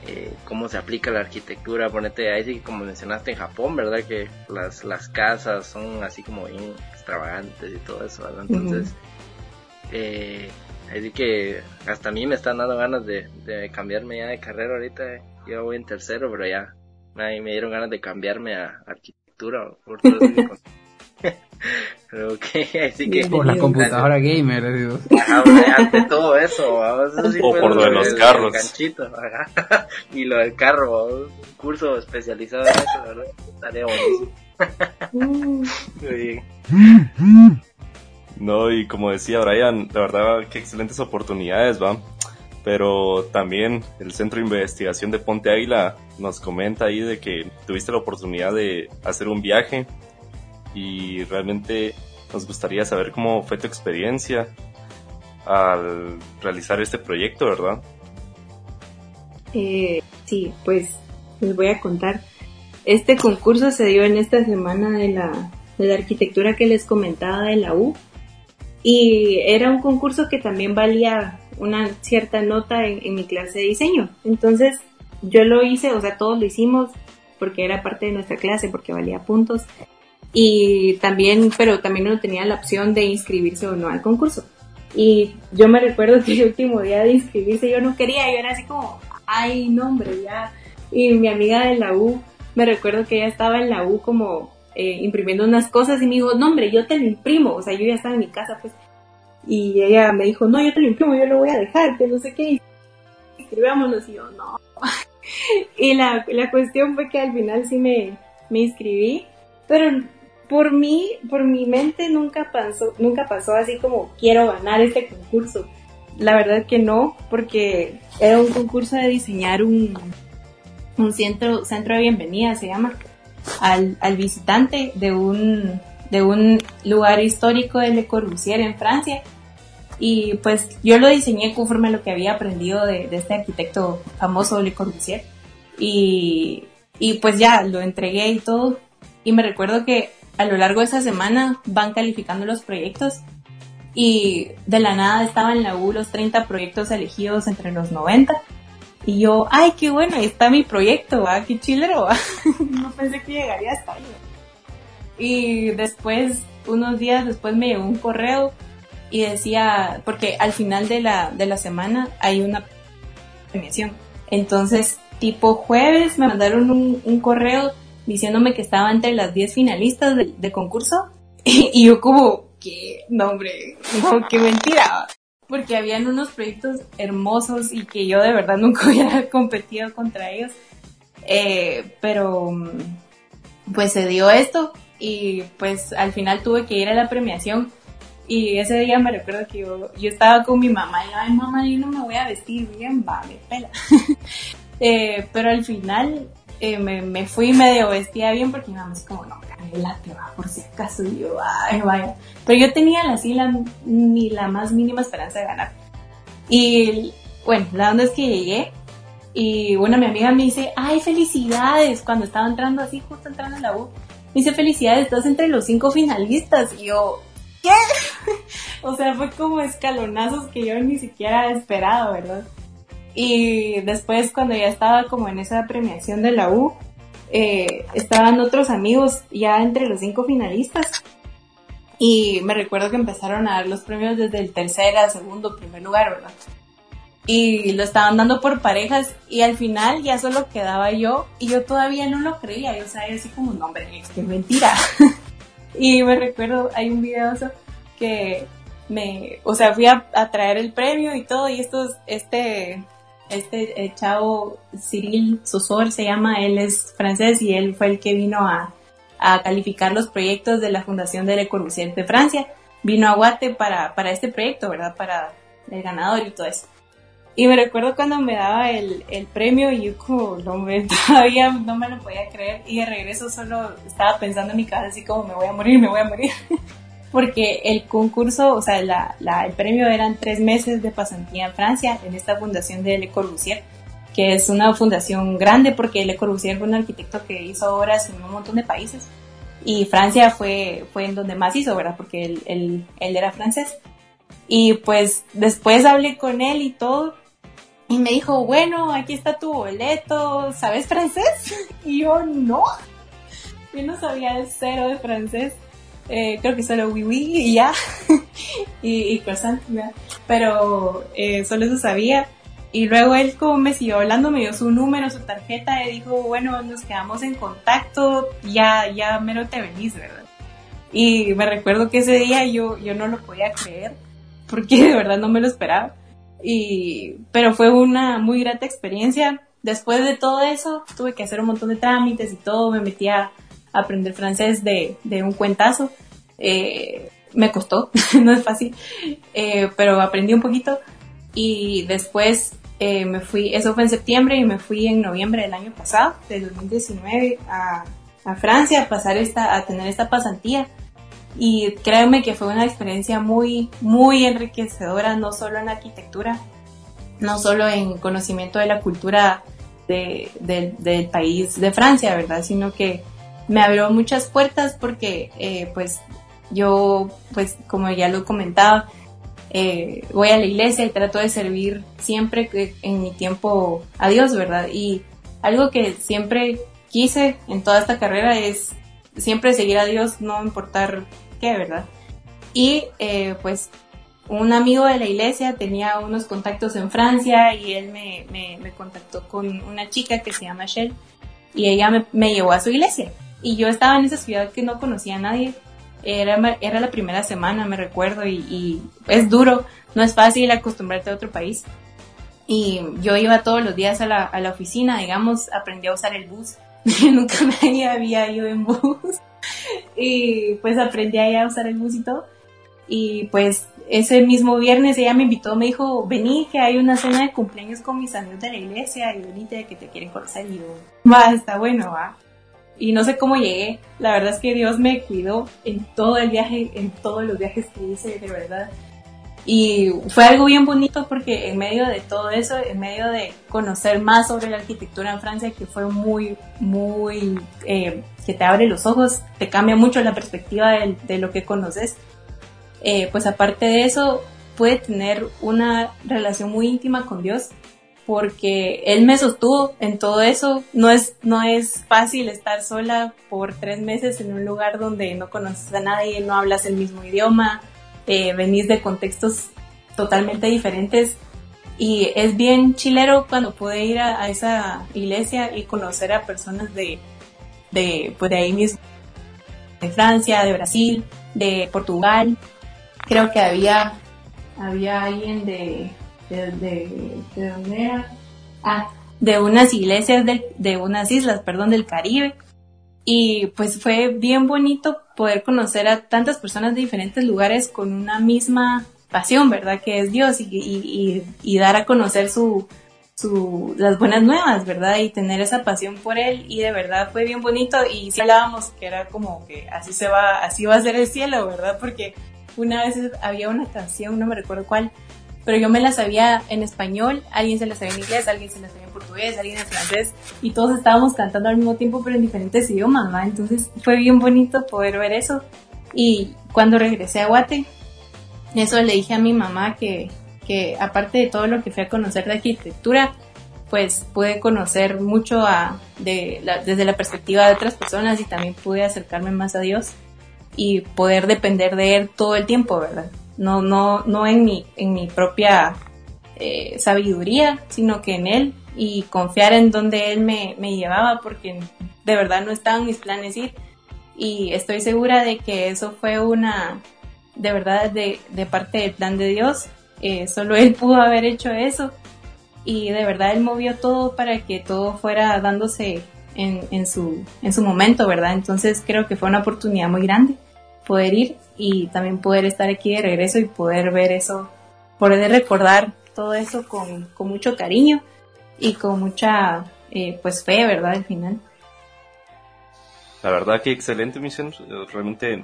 E: eh, cómo se aplica la arquitectura, ponete ahí sí como mencionaste en Japón, ¿verdad? Que las, las casas son así como bien extravagantes y todo eso, ¿verdad? Entonces, eh, así que hasta a mí me están dando ganas de, de cambiarme ya de carrera ahorita, yo voy en tercero, pero ya me dieron ganas de cambiarme a arquitectura por todo [laughs] [laughs] Pero así que...
B: Por la computadora gamer, digo.
E: ante todo eso, o
D: por lo de los carros. [laughs]
E: y lo del carro, un curso especializado en eso, ¿verdad? Estaría
D: buenísimo. [laughs] no, y como decía Brian, la verdad, qué excelentes oportunidades, ¿va? Pero también el Centro de Investigación de Ponte Águila nos comenta ahí de que tuviste la oportunidad de hacer un viaje y realmente nos gustaría saber cómo fue tu experiencia al realizar este proyecto, ¿verdad?
F: Eh, sí, pues les voy a contar. Este concurso se dio en esta semana de la, de la arquitectura que les comentaba de la U y era un concurso que también valía una cierta nota en, en mi clase de diseño. Entonces yo lo hice, o sea, todos lo hicimos porque era parte de nuestra clase, porque valía puntos y también, pero también uno tenía la opción de inscribirse o no al concurso. Y yo me recuerdo que el último día de inscribirse yo no quería, yo era así como, ay, no, hombre, ya. Y mi amiga de la U, me recuerdo que ella estaba en la U como eh, imprimiendo unas cosas y me dijo, no, yo te lo imprimo. O sea, yo ya estaba en mi casa, pues. Y ella me dijo, no, yo te lo imprimo, yo lo voy a dejar, que no sé qué. Inscribámonos. Y yo, no. [laughs] y la, la cuestión fue que al final sí me, me inscribí, pero por mí, por mi mente nunca pasó, nunca pasó así como quiero ganar este concurso. La verdad que no, porque era un concurso de diseñar un, un centro, centro de bienvenida, se llama, al, al visitante de un, de un lugar histórico de Le Corbusier en Francia. Y pues yo lo diseñé conforme a lo que había aprendido de, de este arquitecto famoso Le Corbusier. Y, y pues ya lo entregué y todo. Y me recuerdo que a lo largo de esa semana van calificando los proyectos y de la nada estaban en la U los 30 proyectos elegidos entre los 90 y yo, ay, qué bueno, ahí está mi proyecto, ¿va? qué chilero, [laughs] no pensé que llegaría hasta ahí. Y después, unos días después me llegó un correo y decía, porque al final de la, de la semana hay una premiación. Entonces, tipo jueves me mandaron un, un correo diciéndome que estaba entre las 10 finalistas de, concurso. [laughs] Y, yo como, qué no, qué mentira. Porque habían unos proyectos hermosos y que yo de verdad nunca [laughs] hubiera competido contra ellos. Eh, pero pues se dio esto y pues al final tuve que ir a la premiación y ese día me recuerdo que yo, yo estaba con mi mamá y ay mamá yo no me voy a vestir bien, va, me pela. [laughs] eh, pero al final eh, me, me, fui medio vestida bien porque mi mamá es como, no, la te va por si acaso. Y yo, ay, vaya. Pero yo tenía así la, ni la más mínima esperanza de ganar. Y bueno, la onda es que llegué y bueno, mi amiga me dice, ay, felicidades, cuando estaba entrando así, justo entrando en la U, me dice, felicidades, estás entre los cinco finalistas. Y yo, ¿qué? [laughs] o sea, fue como escalonazos que yo ni siquiera esperado, ¿verdad? Y después cuando ya estaba como en esa premiación de la U, eh, estaban otros amigos ya entre los cinco finalistas. Y me recuerdo que empezaron a dar los premios desde el tercer al segundo, primer lugar, ¿verdad? Y lo estaban dando por parejas y al final ya solo quedaba yo y yo todavía no lo creía. Yo, o yo así como, no, hombre, es mentira. [laughs] y me recuerdo, hay un video que me, o sea, fui a, a traer el premio y todo y estos, este, este eh, chavo Cyril Sosor se llama, él es francés y él fue el que vino a, a calificar los proyectos de la Fundación de Le Corbusier de Francia. Vino a Guate para, para este proyecto, ¿verdad? Para del ganador y todo eso. Y me recuerdo cuando me daba el, el premio y yo como, no me, [laughs] todavía no me lo podía creer y de regreso solo estaba pensando en mi casa así como me voy a morir, me voy a morir. [laughs] Porque el concurso, o sea, la, la, el premio eran tres meses de pasantía en Francia en esta fundación de Le Corbusier, que es una fundación grande porque Le Corbusier fue un arquitecto que hizo obras en un montón de países y Francia fue, fue en donde más hizo, ¿verdad? Porque él, él, él era francés. Y pues después hablé con él y todo y me dijo, bueno, aquí está tu boleto, ¿sabes francés? [laughs] Y yo, no, yo no sabía cero de francés. Eh, creo que solo oui oui y ya, [laughs] y, y croissant, pero eh, solo eso sabía. Y luego él como me siguió hablando, me dio su número, su tarjeta y dijo, bueno, nos quedamos en contacto, ya, ya mero te venís, ¿verdad? Y me recuerdo que ese día yo, yo no lo podía creer, porque de verdad no me lo esperaba. Y, pero fue una muy grata experiencia. Después de todo eso, tuve que hacer un montón de trámites y todo, me metí a aprender francés de, de un cuentazo. Eh, me costó, [laughs] no es fácil, eh, pero aprendí un poquito y después eh, me fui, eso fue en septiembre y me fui en noviembre del año pasado, del 2019, a, a Francia a pasar esta, a tener esta pasantía y créanme que fue una experiencia muy, muy enriquecedora, no solo en arquitectura, no solo en conocimiento de la cultura de, de, del país de Francia, ¿verdad? Sino que me abrió muchas puertas porque, eh, pues, yo, pues, como ya lo comentaba, eh, voy a la iglesia y trato de servir siempre en mi tiempo a Dios, ¿verdad? Y algo que siempre quise en toda esta carrera es siempre seguir a Dios, no importar qué, ¿verdad? Y eh, pues un amigo de la iglesia tenía unos contactos en Francia y él me, contactó con una chica que se llama Shell y ella me, llevó a su iglesia. Y yo estaba en esa ciudad que no conocía a nadie. Era, era la primera semana, me recuerdo, y, es duro, no es fácil acostumbrarte a otro país. Y yo iba todos los días a la, a la oficina, digamos, aprendí a usar el bus. [laughs] Nunca me había ido en bus. [laughs] y pues aprendí a usar el bus y todo. Y pues ese mismo viernes ella me invitó, me dijo, vení que hay una cena de cumpleaños con mis amigos de la iglesia y venite que te quieren conocer. Y yo, va, está bueno, va. Y no sé cómo llegué, la verdad es que Dios me cuidó en todo el viaje, en todos los viajes que hice, de verdad. Y fue algo bien bonito porque en medio de todo eso, en medio de conocer más sobre la arquitectura en Francia, que fue muy, muy, eh, que te abre los ojos, te cambia mucho la perspectiva de, de lo que conoces, eh, pues aparte de eso, puede tener una relación muy íntima con Dios porque él me sostuvo en todo eso. No es, no es fácil estar sola por tres meses en un lugar donde no conoces a nadie, no hablas el mismo idioma, eh, venís de contextos totalmente diferentes y es bien chilero cuando pude ir a, a, esa iglesia y conocer a personas de, de, pues de ahí mismo, de Francia, de Brasil, de Portugal. Creo que había, había alguien de, de, de, de dónde era? Ah, de unas iglesias de, de unas islas, perdón, del Caribe y pues fue bien bonito poder conocer a tantas personas de diferentes lugares con una misma pasión, ¿verdad? Que es Dios y, y, y dar a conocer su, su, las buenas nuevas, ¿verdad? Y tener esa pasión por él y de verdad fue bien bonito y si hablábamos que era como que así se va, así va a ser el cielo, ¿verdad? Porque una vez había una canción, no me recuerdo cuál, pero yo me la sabía en español, alguien se la sabía en inglés, alguien se la sabía en portugués, alguien en francés, y todos estábamos cantando al mismo tiempo, pero en diferentes idiomas, ¿no? Entonces fue bien bonito poder ver eso. Y cuando regresé a Guate, eso le dije a mi mamá que, que aparte de todo lo que fui a conocer de arquitectura, pues pude conocer mucho de desde la perspectiva de otras personas y también pude acercarme más a Dios y poder depender de Él todo el tiempo, ¿verdad? No, no, no en mi, en mi propia eh, sabiduría, sino que en Él y confiar en donde Él me, me llevaba, porque de verdad no estaban mis planes ir. Y estoy segura de que eso fue una, de verdad, de, de parte del plan de Dios. Eh, solo Él pudo haber hecho eso. Y de verdad Él movió todo para que todo fuera dándose en, en, su, en su momento, ¿verdad? Entonces creo que fue una oportunidad muy grande poder ir y también poder estar aquí de regreso y poder ver eso poder recordar todo eso con, con mucho cariño y con mucha eh, pues fe, ¿verdad? Al final.
D: La verdad que excelente misión, realmente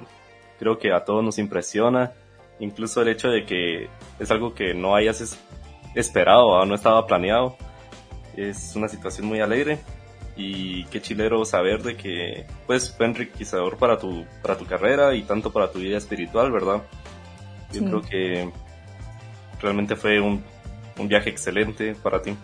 D: creo que a todos nos impresiona, incluso el hecho de que es algo que no hayas esperado o no estaba planeado, es una situación muy alegre y qué chilero saber de que pues fue enriquecedor para tu, para tu carrera y tanto para tu vida espiritual, ¿verdad? Yo creo que realmente fue un, un viaje excelente para ti.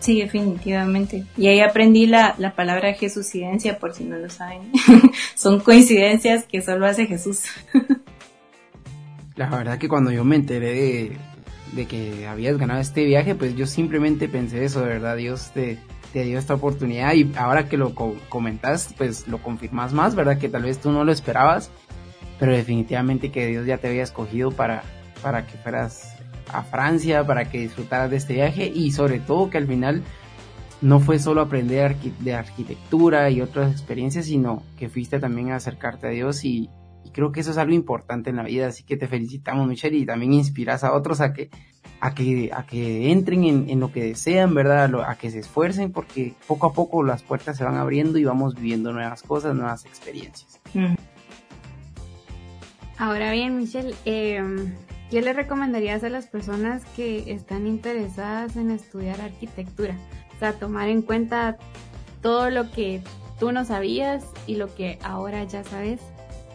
F: Sí, definitivamente. Y ahí aprendí la, la palabra Jesusidencia, por si no lo saben. [laughs] Son coincidencias que solo hace Jesús. [laughs]
B: la verdad que cuando yo me enteré de, que habías ganado este viaje, pues yo simplemente pensé eso, de verdad, Dios te, dio esta oportunidad y ahora que lo comentas, pues lo confirmas más, ¿verdad? Que tal vez tú no lo esperabas, pero definitivamente que Dios ya te había escogido para, para que fueras a Francia para que disfrutaras de este viaje y sobre todo que al final no fue solo aprender de arquitectura y otras experiencias, sino que fuiste también a acercarte a Dios y, creo que eso es algo importante en la vida, así que te felicitamos Michelle y también inspiras a otros a que a que, a que entren en, lo que desean, ¿verdad? A, que se esfuercen porque poco a poco las puertas se van abriendo y vamos viviendo nuevas cosas, nuevas experiencias. Mm.
C: Ahora bien, Michelle, eh, ¿Qué le recomendarías a las personas que están interesadas en estudiar arquitectura? O sea, tomar en cuenta todo lo que tú no sabías y lo que ahora ya sabes.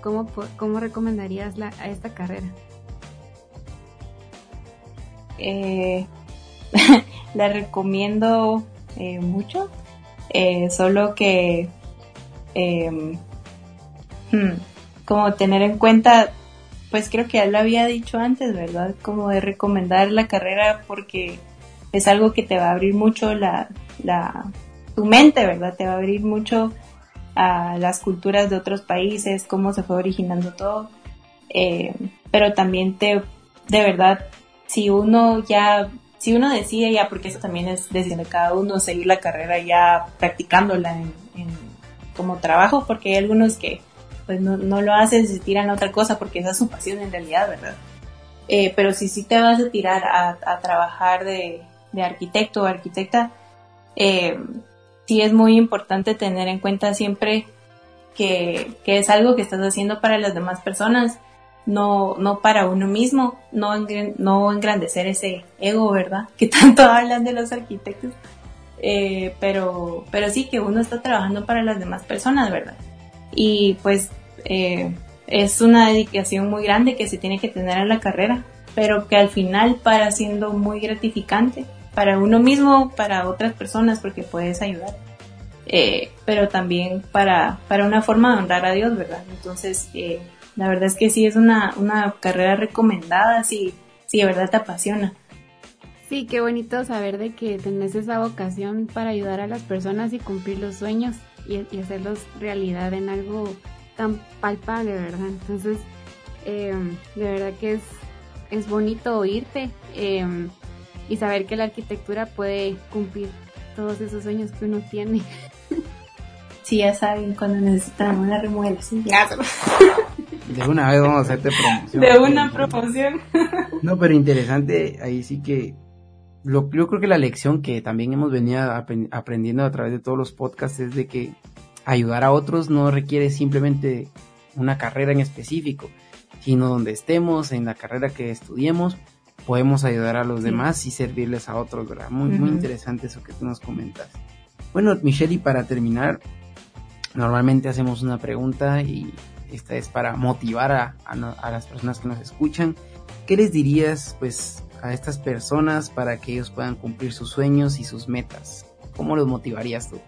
C: ¿Cómo, cómo recomendarías la, a esta carrera?
F: Eh, [laughs] la recomiendo eh, mucho, eh, solo que em, hmm, como tener en cuenta pues creo que ya lo había dicho antes, ¿verdad? Como de recomendar la carrera porque es algo que te va a abrir mucho la, la, tu mente, ¿verdad? Te va a abrir mucho a las culturas de otros países, cómo se fue originando todo. Eh, pero también te, de verdad, si uno ya, si uno decide ya, porque eso también es decisión de cada uno, seguir la carrera ya practicándola en, como trabajo, porque hay algunos que pues no, no lo haces y se tiran a otra cosa porque esa es su pasión en realidad, ¿verdad? Eh, pero si sí te vas a tirar a, trabajar de, arquitecto o arquitecta, eh, sí es muy importante tener en cuenta siempre que, es algo que estás haciendo para las demás personas, no, no para uno mismo, no, no engrandecer ese ego, ¿verdad? [laughs] Que tanto hablan de los arquitectos. Eh, pero, pero sí que uno está trabajando para las demás personas, ¿verdad? Y pues eh, es una dedicación muy grande que se tiene que tener a la carrera, pero que al final para siendo muy gratificante para uno mismo, para otras personas, porque puedes ayudar, eh, pero también para, para una forma de honrar a Dios, ¿verdad? Entonces, eh, la verdad es que sí es una, una carrera recomendada, si, si de verdad te apasiona.
C: Sí, qué bonito saber de que tenés esa vocación para ayudar a las personas y cumplir los sueños y, y hacerlos realidad en algo tan palpable, ¿verdad? Entonces, eh, de verdad que es, es bonito oírte eh, y saber que la arquitectura puede cumplir todos esos sueños que uno tiene. [laughs]
F: Sí, ya saben, cuando necesitan una remodelación. [laughs]
B: De una vez vamos a hacerte promoción.
F: De una promoción. [laughs]
B: No, pero interesante, ahí sí que lo, yo creo que la lección que también hemos venido aprendiendo a través de todos los podcasts es de que ayudar a otros no requiere simplemente una carrera en específico, sino donde estemos, en la carrera que estudiemos, podemos ayudar a los demás y servirles a otros, ¿verdad? Muy, muy interesante eso que tú nos comentas. Bueno, Michelle, y para terminar, normalmente hacemos una pregunta y esta es para motivar a, a, las personas que nos escuchan. ¿Qué les dirías, pues, a estas personas para que ellos puedan cumplir sus sueños y sus metas? ¿Cómo los motivarías tú?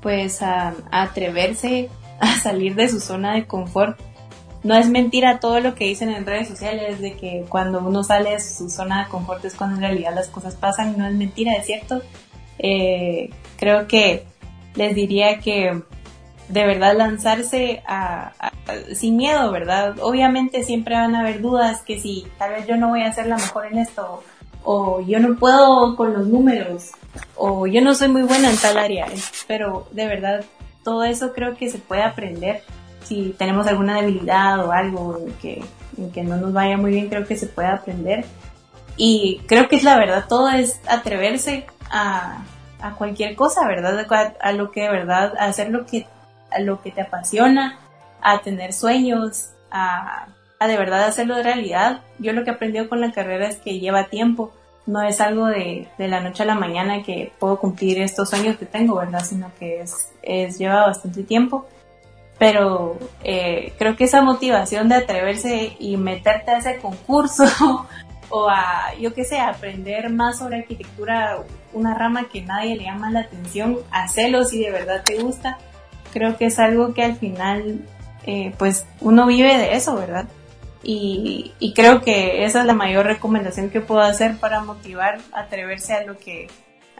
F: pues a, atreverse a salir de su zona de confort. No es mentira todo lo que dicen en redes sociales de que cuando uno sale de su zona de confort es cuando en realidad las cosas pasan. No es mentira, es cierto. Eh, creo que les diría que de verdad lanzarse a, sin miedo, ¿verdad? Obviamente siempre van a haber dudas que si tal vez yo no voy a ser la mejor en esto o yo no puedo con los números, o yo no soy muy buena en tal área, pero de verdad todo eso creo que se puede aprender si tenemos alguna debilidad o algo que, que no nos vaya muy bien, creo que se puede aprender. Y creo que es la verdad, todo es atreverse a, a cualquier cosa, ¿verdad? A, lo que de verdad, a hacer lo que, lo que te apasiona, a tener sueños, a, a de verdad hacerlo de realidad. Yo lo que he aprendido con la carrera es que lleva tiempo, no es algo de, de la noche a la mañana que puedo cumplir estos sueños que tengo, ¿verdad? Sino que es, es lleva bastante tiempo. Pero eh, creo que esa motivación de atreverse y meterte a ese concurso [laughs] o a, yo qué sé, aprender más sobre arquitectura, una rama que nadie le llama la atención, hacerlo si de verdad te gusta, creo que es algo que al final, eh, pues uno vive de eso, ¿verdad? Y, y, creo que esa es la mayor recomendación que puedo hacer para motivar, atreverse a lo que,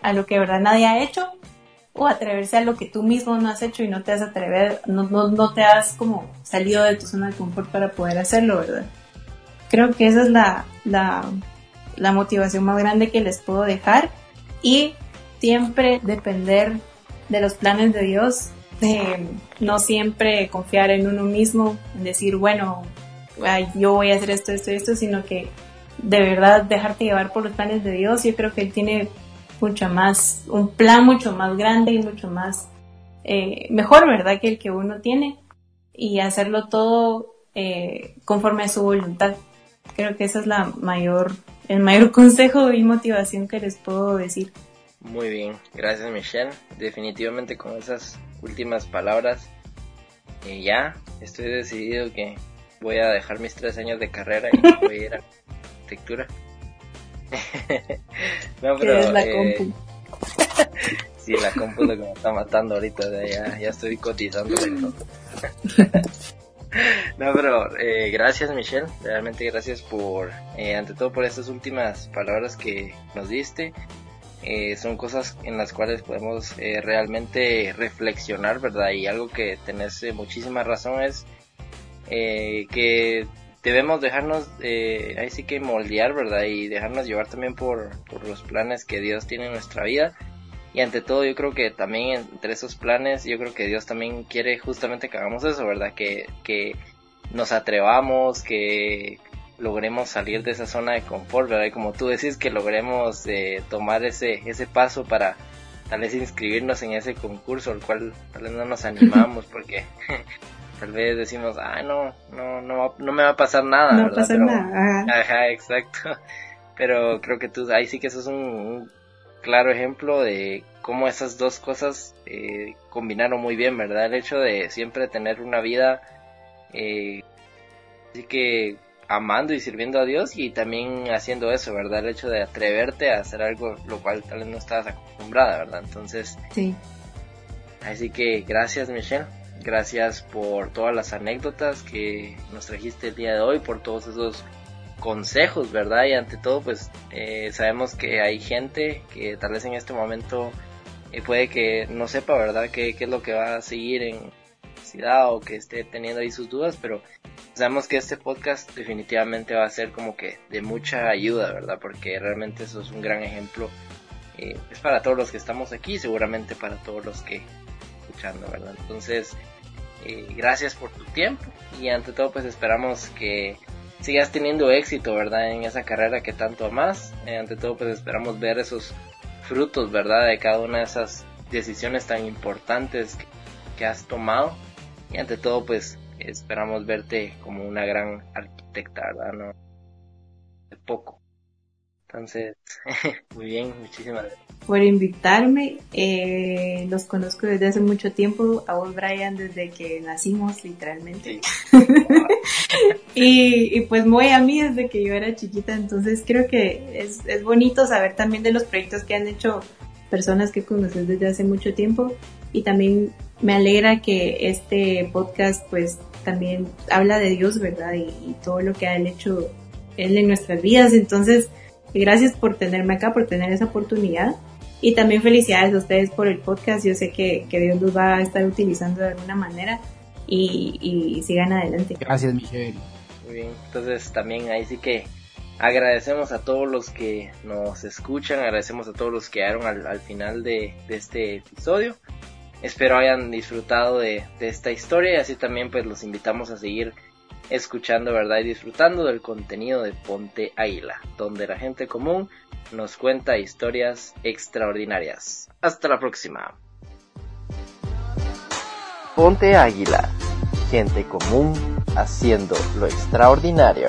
F: a lo que de verdad nadie ha hecho o atreverse a lo que tú mismo no has hecho y no te has atrever, no, no, no te has como salido de tu zona de confort para poder hacerlo, ¿verdad? Creo que esa es la, la, la motivación más grande que les puedo dejar y siempre depender de los planes de Dios, de no siempre confiar en uno mismo, en decir, bueno, yo voy a hacer esto, esto, esto, sino que de verdad dejarte llevar por los planes de Dios. Yo creo que Él tiene mucho más, un plan mucho más grande y mucho más eh, mejor, ¿verdad? Que el que uno tiene y hacerlo todo eh, conforme a su voluntad. Creo que esa es la mayor, el mayor [laughs] consejo y motivación que les puedo decir.
E: Muy bien, gracias Michelle. Definitivamente con esas últimas palabras, eh, ya estoy decidido que voy a dejar mis tres años de carrera y voy a ir a [laughs] arquitectura. [laughs]
F: no, pero. Es la eh, compu? [laughs]
E: sí, la compu es lo que me está matando ahorita. Ya, ya estoy cotizando. [laughs] no, pero eh, gracias Michelle, realmente gracias por, eh, ante todo por estas últimas palabras que nos diste. Eh, son cosas en las cuales podemos eh, realmente reflexionar, ¿verdad? Y algo que tenés muchísima razón es que debemos dejarnos, eh, ahí sí que moldear, ¿verdad? Y dejarnos llevar también por, por los planes que Dios tiene en nuestra vida. Y ante todo yo creo que también entre esos planes, yo creo que Dios también quiere justamente que hagamos eso, ¿verdad? Que, que nos atrevamos, que logremos salir de esa zona de confort, ¿verdad? Y como tú decís, que logremos eh, tomar ese, ese paso para tal vez inscribirnos en ese concurso, al cual tal vez no nos animamos porque [laughs] tal vez decimos, ah, no, no, no, no me va a pasar nada.
F: No va a pasar nada.
E: Ajá. exacto. [laughs] Pero creo que tú, ahí sí que eso es un, claro ejemplo de cómo esas dos cosas eh, combinaron muy bien, ¿verdad? El hecho de siempre tener una vida, eh, así que amando y sirviendo a Dios y también haciendo eso, ¿verdad? El hecho de atreverte a hacer algo lo cual tal vez no estabas acostumbrada, ¿verdad? Entonces,
F: sí.
E: Así que gracias Michelle Gracias por todas las anécdotas que nos trajiste el día de hoy, por todos esos consejos, ¿verdad? Y ante todo, pues eh, sabemos que hay gente que tal vez en este momento eh, puede que no sepa, ¿verdad?, qué, es lo que va a seguir en ciudad o que esté teniendo ahí sus dudas, pero sabemos que este podcast definitivamente va a ser como que de mucha ayuda, ¿verdad? Porque realmente eso es un gran ejemplo. Eh, es para todos los que estamos aquí, seguramente para todos los que Entonces, eh, gracias por tu tiempo y ante todo pues esperamos que sigas teniendo éxito, ¿verdad? En esa carrera que tanto amas. Eh, ante todo pues esperamos ver esos frutos, ¿verdad? De cada una de esas decisiones tan importantes que, que has tomado. Y ante todo pues esperamos verte como una gran arquitecta, ¿verdad? No de poco. Entonces, [laughs] muy bien, muchísimas gracias.
F: Por invitarme, eh, los conozco desde hace mucho tiempo, a vos Brian desde que nacimos literalmente. [laughs] y, y, pues muy a mí desde que yo era chiquita, entonces creo que es, es bonito saber también de los proyectos que han hecho personas que conoces desde hace mucho tiempo y también me alegra que este podcast pues también habla de Dios, ¿verdad? Y, y todo lo que ha hecho Él en nuestras vidas, entonces gracias por tenerme acá, por tener esa oportunidad. Y también felicidades a ustedes por el podcast. Yo sé que, que Dios los va a estar utilizando de alguna manera y, y sigan adelante.
B: Gracias, Michelle.
E: Muy bien, entonces también ahí sí que agradecemos a todos los que nos escuchan, agradecemos a todos los que quedaron al, al final de, de, este episodio. espero hayan disfrutado de, de esta historia y así también pues los invitamos a seguir escuchando, ¿verdad? Y disfrutando del contenido de Ponte Águila, donde la gente común nos cuenta historias extraordinarias. Hasta la próxima.
A: Ponte Águila, gente común haciendo lo extraordinario.